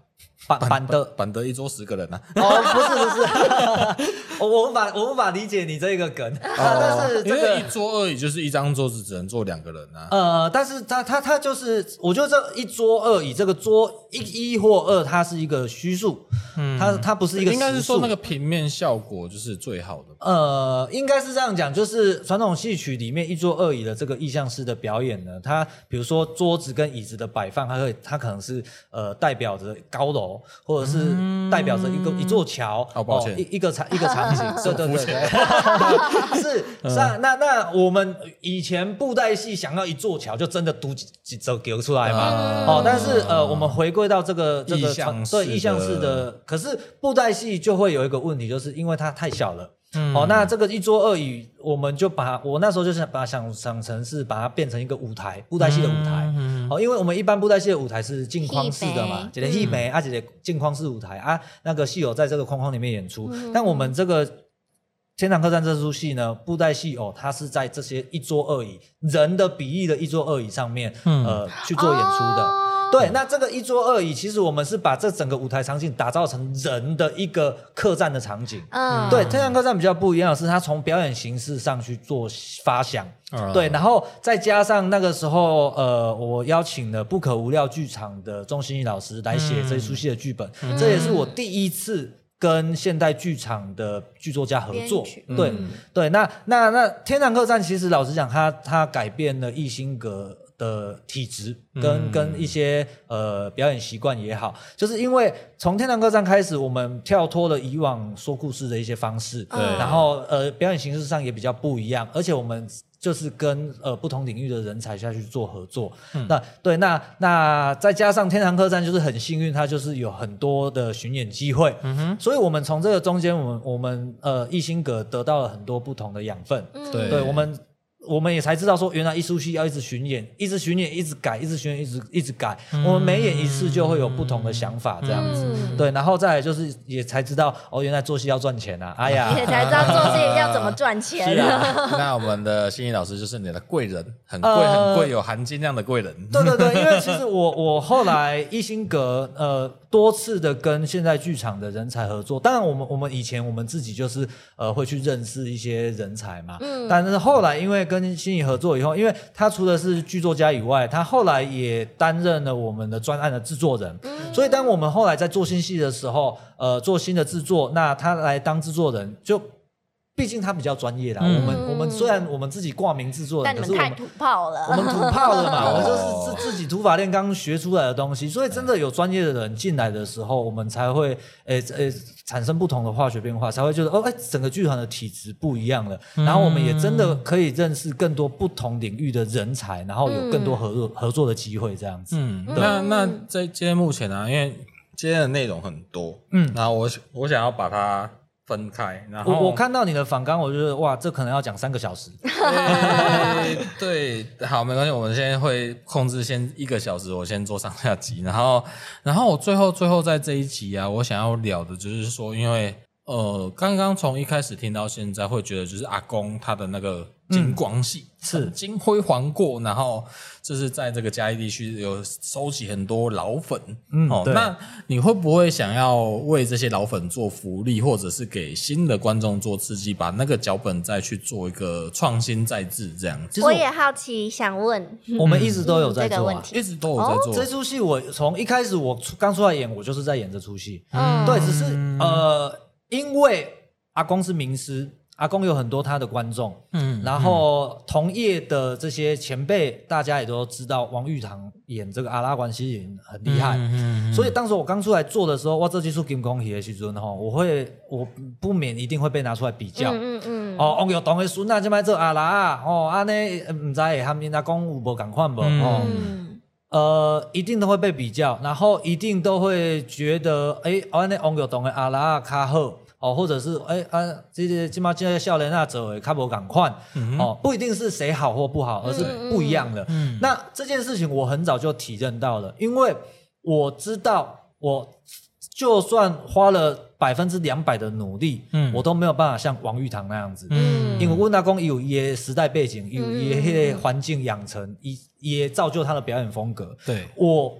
板板的板的一桌十个人呢？哦，不是不是，我我无法我无法理解你这个梗。但是这个一桌二椅就是一张桌子只能坐两个人啊。呃，但是他他他就是，我觉得这一桌二椅这个桌一一或二，它是一个虚数，嗯，它它不是一个。应该是说那个平面效果就是最好的。呃，应该是这样讲，就是传统戏曲里面一桌二椅的这个意象式的表演呢，它比如说桌子跟椅子的摆放，它会它可能是呃代表着高楼。或者是代表着一个一座桥，哦，一一个场一个场景，对对对对，是那那那我们以前布袋戏想要一座桥，就真的读几走给出来嘛，哦，但是呃，我们回归到这个这个对意象式的，可是布袋戏就会有一个问题，就是因为它太小了。嗯、哦，那这个一桌二椅，我们就把我那时候就是把它想想成是把它变成一个舞台，布袋戏的舞台。嗯嗯、哦，因为我们一般布袋戏的舞台是镜框式的嘛，姐姐戏梅啊，姐姐镜框式舞台啊，那个戏友在这个框框里面演出。嗯、但我们这个天堂客栈这出戏呢，布袋戏哦，它是在这些一桌二椅人的比例的一桌二椅上面，嗯、呃，去做演出的。哦对，那这个一桌二椅，其实我们是把这整个舞台场景打造成人的一个客栈的场景。嗯，对，天堂客栈比较不一样的是，它从表演形式上去做发想。嗯，对，然后再加上那个时候，呃，我邀请了不可无料剧场的钟欣怡老师来写这出戏的剧本，嗯、这也是我第一次跟现代剧场的剧作家合作。嗯、对，对，那那那天堂客栈，其实老实讲，它它改变了艺兴格的体质跟跟一些呃表演习惯也好，就是因为从天堂客栈开始，我们跳脱了以往说故事的一些方式，对，然后呃表演形式上也比较不一样，而且我们就是跟呃不同领域的人才下去做合作，嗯、那对，那那再加上天堂客栈就是很幸运，它就是有很多的巡演机会，嗯哼，所以我们从这个中间，我们我们呃艺兴阁得到了很多不同的养分，嗯、对，对我们。我们也才知道说，原来一出戏要一直巡演，一直巡演，一直改，一直巡演，一直一直改。嗯、我们每演一次就会有不同的想法，这样子。嗯、对，然后再来就是也才知道，哦，原来做戏要赚钱啊！哎呀，也才知道做戏要怎么赚钱。是啊，那我们的心怡老师就是你的贵人，很贵、呃、很贵有含金量的贵人。对对对，因为其实我 我后来艺兴阁呃。多次的跟现在剧场的人才合作，当然我们我们以前我们自己就是呃会去认识一些人才嘛，嗯，但是后来因为跟欣怡合作以后，因为他除了是剧作家以外，他后来也担任了我们的专案的制作人，嗯，所以当我们后来在做新戏的时候，呃，做新的制作，那他来当制作人就。毕竟他比较专业啦，嗯、我们我们虽然我们自己挂名制作人，但你们太土炮了，我们土炮了嘛，我们就是自自己土法炼钢学出来的东西，所以真的有专业的人进来的时候，我们才会诶诶、欸欸、产生不同的化学变化，才会觉得哦哎、欸，整个剧团的体质不一样了，然后我们也真的可以认识更多不同领域的人才，然后有更多合作合作的机会这样子。嗯，那那在今天目前呢、啊，因为今天的内容很多，嗯，然后我我想要把它。分开，然后我我看到你的访纲，我觉得哇，这可能要讲三个小时。对，对，好，没关系，我们现在会控制先一个小时，我先做上下集，然后，然后我最后最后在这一集啊，我想要聊的就是说，因为呃，刚刚从一开始听到现在，会觉得就是阿公他的那个。金光系是。金辉煌过，然后就是在这个嘉义地区有收集很多老粉，嗯，哦，那你会不会想要为这些老粉做福利，或者是给新的观众做刺激，把那个脚本再去做一个创新再制这样子？我也好奇，想问，我们一直都有在做，啊，一直都有在做。这出戏我从一开始我刚出来演，我就是在演这出戏，嗯，对，只是呃，因为阿公是名师。阿公有很多他的观众，嗯，然后同业的这些前辈，大家也都知道王玉堂演这个阿拉关系人很厉害，嗯，嗯，嗯，所以当时我刚出来做的时候，哇，这技术金光的时尊哈，我会我不免一定会被拿出来比较，嗯嗯，嗯，哦，王玉堂的孙啊，这么做阿拉啊，哦，安尼唔知他们阿公有无共款无，哦，嗯，呃，一定都会被比较，然后一定都会觉得，哎，安尼王玉堂的阿拉啊较好。哦，或者是哎啊，这些起码这些少年啊，走诶，看不赶快哦，不一定是谁好或不好，而是不一样的。嗯嗯、那这件事情我很早就体认到了，因为我知道，我就算花了百分之两百的努力，嗯，我都没有办法像王玉堂那样子，嗯，因为温大公有也时代背景，有也环境养成，也也造就他的表演风格。对，我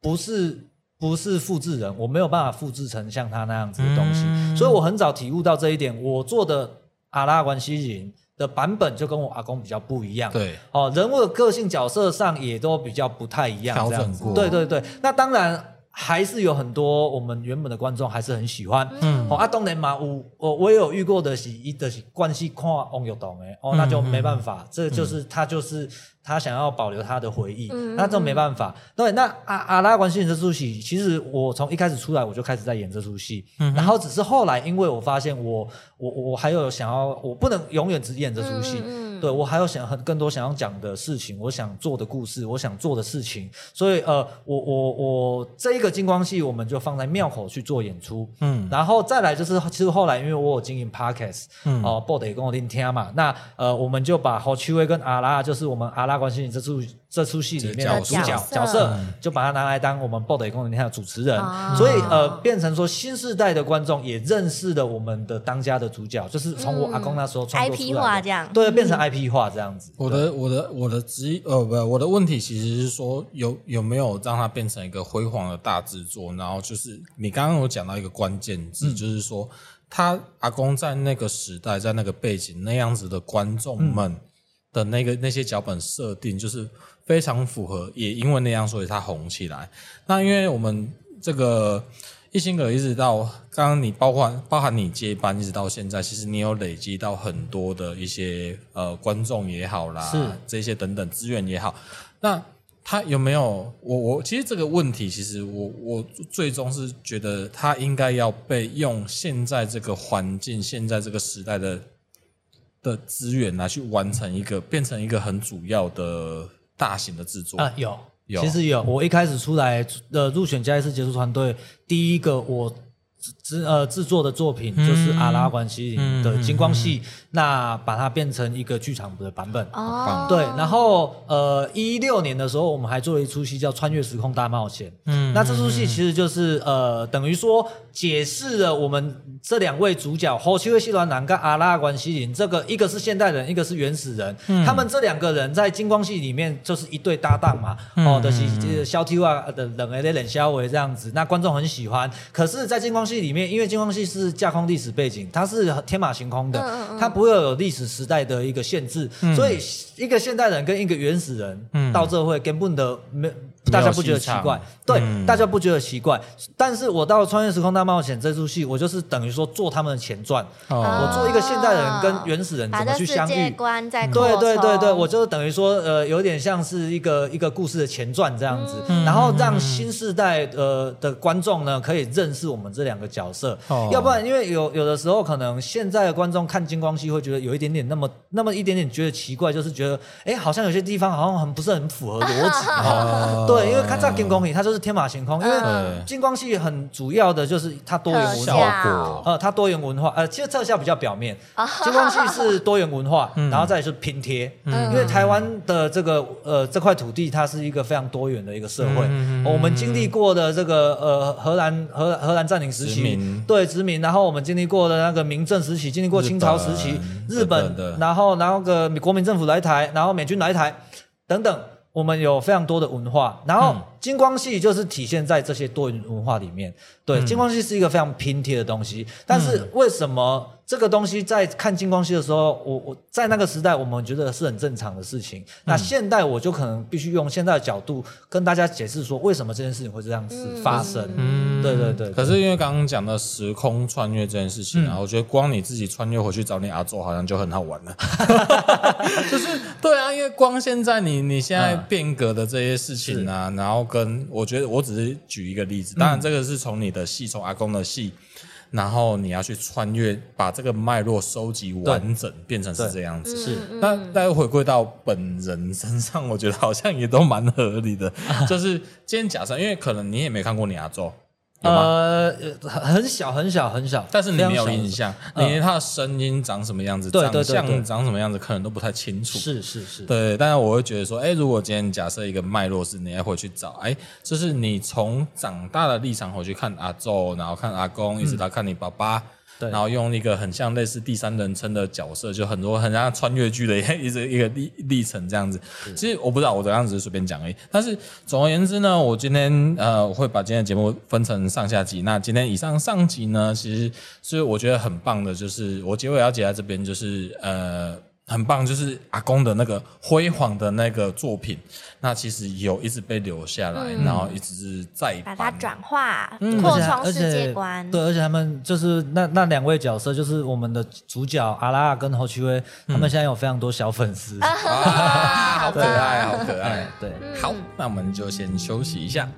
不是。不是复制人，我没有办法复制成像他那样子的东西，嗯、所以我很早体悟到这一点。我做的阿拉关西人的版本就跟我阿公比较不一样，对，哦，人物的个性角色上也都比较不太一样，调整过，对对对。那当然。还是有很多我们原本的观众还是很喜欢，嗯，哦，啊，当然嘛，我我我也有遇过的是，一的是关系看王玉堂诶，哦，那就没办法，嗯、这就是他就是他想要保留他的回忆，嗯、那这没办法。对，那阿阿拉关系这出戏，其实我从一开始出来我就开始在演这出戏，嗯，然后只是后来因为我发现我我我还有想要，我不能永远只演这出戏。对，我还有想很更多想要讲的事情，我想做的故事，我想做的事情，所以呃，我我我这一个金光戏，我们就放在庙口去做演出，嗯，然后再来就是，其实后来因为我有经营 Podcast，嗯，哦，报得跟我听听嘛，那呃，我们就把侯七威跟阿拉，就是我们阿拉关系这出。这出戏里面的主角角色，就把它拿来当我们爆的功能天下的主持人，所以呃，变成说新世代的观众也认识了我们的当家的主角，就是从我阿公那时候创作出来 IP 化这样，对，变成 IP 化这样子。我的我的我的职呃不，我的问题其实是说有有没有让它变成一个辉煌的大制作？然后就是你刚刚有讲到一个关键字，就是说他阿公在那个时代，在那个背景那样子的观众们的那个那些脚本设定，就是。非常符合，也因为那样，所以他红起来。那因为我们这个一心阁一直到刚刚你包括包含你接班一直到现在，其实你有累积到很多的一些呃观众也好啦，是这些等等资源也好。那他有没有我我其实这个问题，其实我我最终是觉得他应该要被用现在这个环境、现在这个时代的的资源来去完成一个变成一个很主要的。大型的制作啊，有，有，其实有。我一开始出来的入选嘉义市杰出团队，第一个我。制呃制作的作品就是阿拉关系的金光戏，那把它变成一个剧场的版本。哦，对，然后呃一六年的时候，我们还做了一出戏叫《穿越时空大冒险》。嗯，那这出戏其实就是呃等于说解释了我们这两位主角侯七位戏团男跟阿拉关系人，这个一个是现代人，一个是原始人。嗯，他们这两个人在金光戏里面就是一对搭档嘛。哦，就是肖 T 啊的冷 A 的冷肖维这样子，那观众很喜欢。可是，在金光戏里面，因为金光系是架空历史背景，它是天马行空的，嗯嗯、它不会有历史时代的一个限制，嗯、所以一个现代人跟一个原始人、嗯、到这会根本的没大家不觉得奇怪，对，嗯、大家不觉得奇怪。但是我到《穿越时空大冒险》这出戏，我就是等于说做他们的前传，哦、我做一个现代人跟原始人怎么去相遇。对对对对，我就是等于说，呃，有点像是一个一个故事的前传这样子，嗯、然后让新世代呃的观众呢可以认识我们这两个角色。哦、要不然，因为有有的时候可能现在的观众看金光戏会觉得有一点点那么那么一点点觉得奇怪，就是觉得哎，好像有些地方好像很不是很符合逻辑。哦、对。因为看这金光戏，它就是天马行空。因为金光戏很主要的就是它多元文化，呃，它多元文化，呃，其实特效比较表面。金光戏是多元文化，然后再是拼贴。因为台湾的这个呃这块土地，它是一个非常多元的一个社会。我们经历过的这个呃荷兰荷荷兰占领时期，对殖民，然后我们经历过的那个明政时期，经历过清朝时期，日本，然后然后个国民政府来台，然后美军来台等等。我们有非常多的文化，然后金光系就是体现在这些多元文化里面。对，金光系是一个非常拼贴的东西，但是为什么？这个东西在看金光系的时候，我我在那个时代，我们觉得是很正常的事情。嗯、那现代我就可能必须用现在的角度跟大家解释说，为什么这件事情会这样子发生？嗯，对对对，对。可是因为刚刚讲的时空穿越这件事情啊，嗯、我觉得光你自己穿越回去找你阿祖，好像就很好玩了。就是对啊，因为光现在你你现在变革的这些事情啊，嗯、然后跟我觉得我只是举一个例子，当然这个是从你的戏，从阿公的戏。然后你要去穿越，把这个脉络收集完整，对变成是这样子。是，那大家回归到本人身上，我觉得好像也都蛮合理的。就是今天假设，因为可能你也没看过你阿祖。呃，很小很小很小，但是你没有印象，你连他的声音长什么样子，长相长什么样子，可能都不太清楚。是是是，对。但是我会觉得说，哎，如果今天假设一个脉络是你要回去找，哎，就是你从长大的立场回去看阿宙，然后看阿公，一直到看你爸爸。对然后用一个很像类似第三人称的角色，就很多很像穿越剧的一个一个一个历历程这样子。其实我不知道，我这样子随便讲而已。但是总而言之呢，我今天呃我会把今天的节目分成上下集。那今天以上上集呢，其实是我觉得很棒的，就是我结尾要结在这边，就是呃。很棒，就是阿公的那个辉煌的那个作品，那其实有一直被留下来，嗯、然后一直是在把它转化，扩充世界观。对，而且他们就是那那两位角色，就是我们的主角阿拉跟侯启威，他们现在有非常多小粉丝，啊，好可爱，好可爱。对，好，那我们就先休息一下。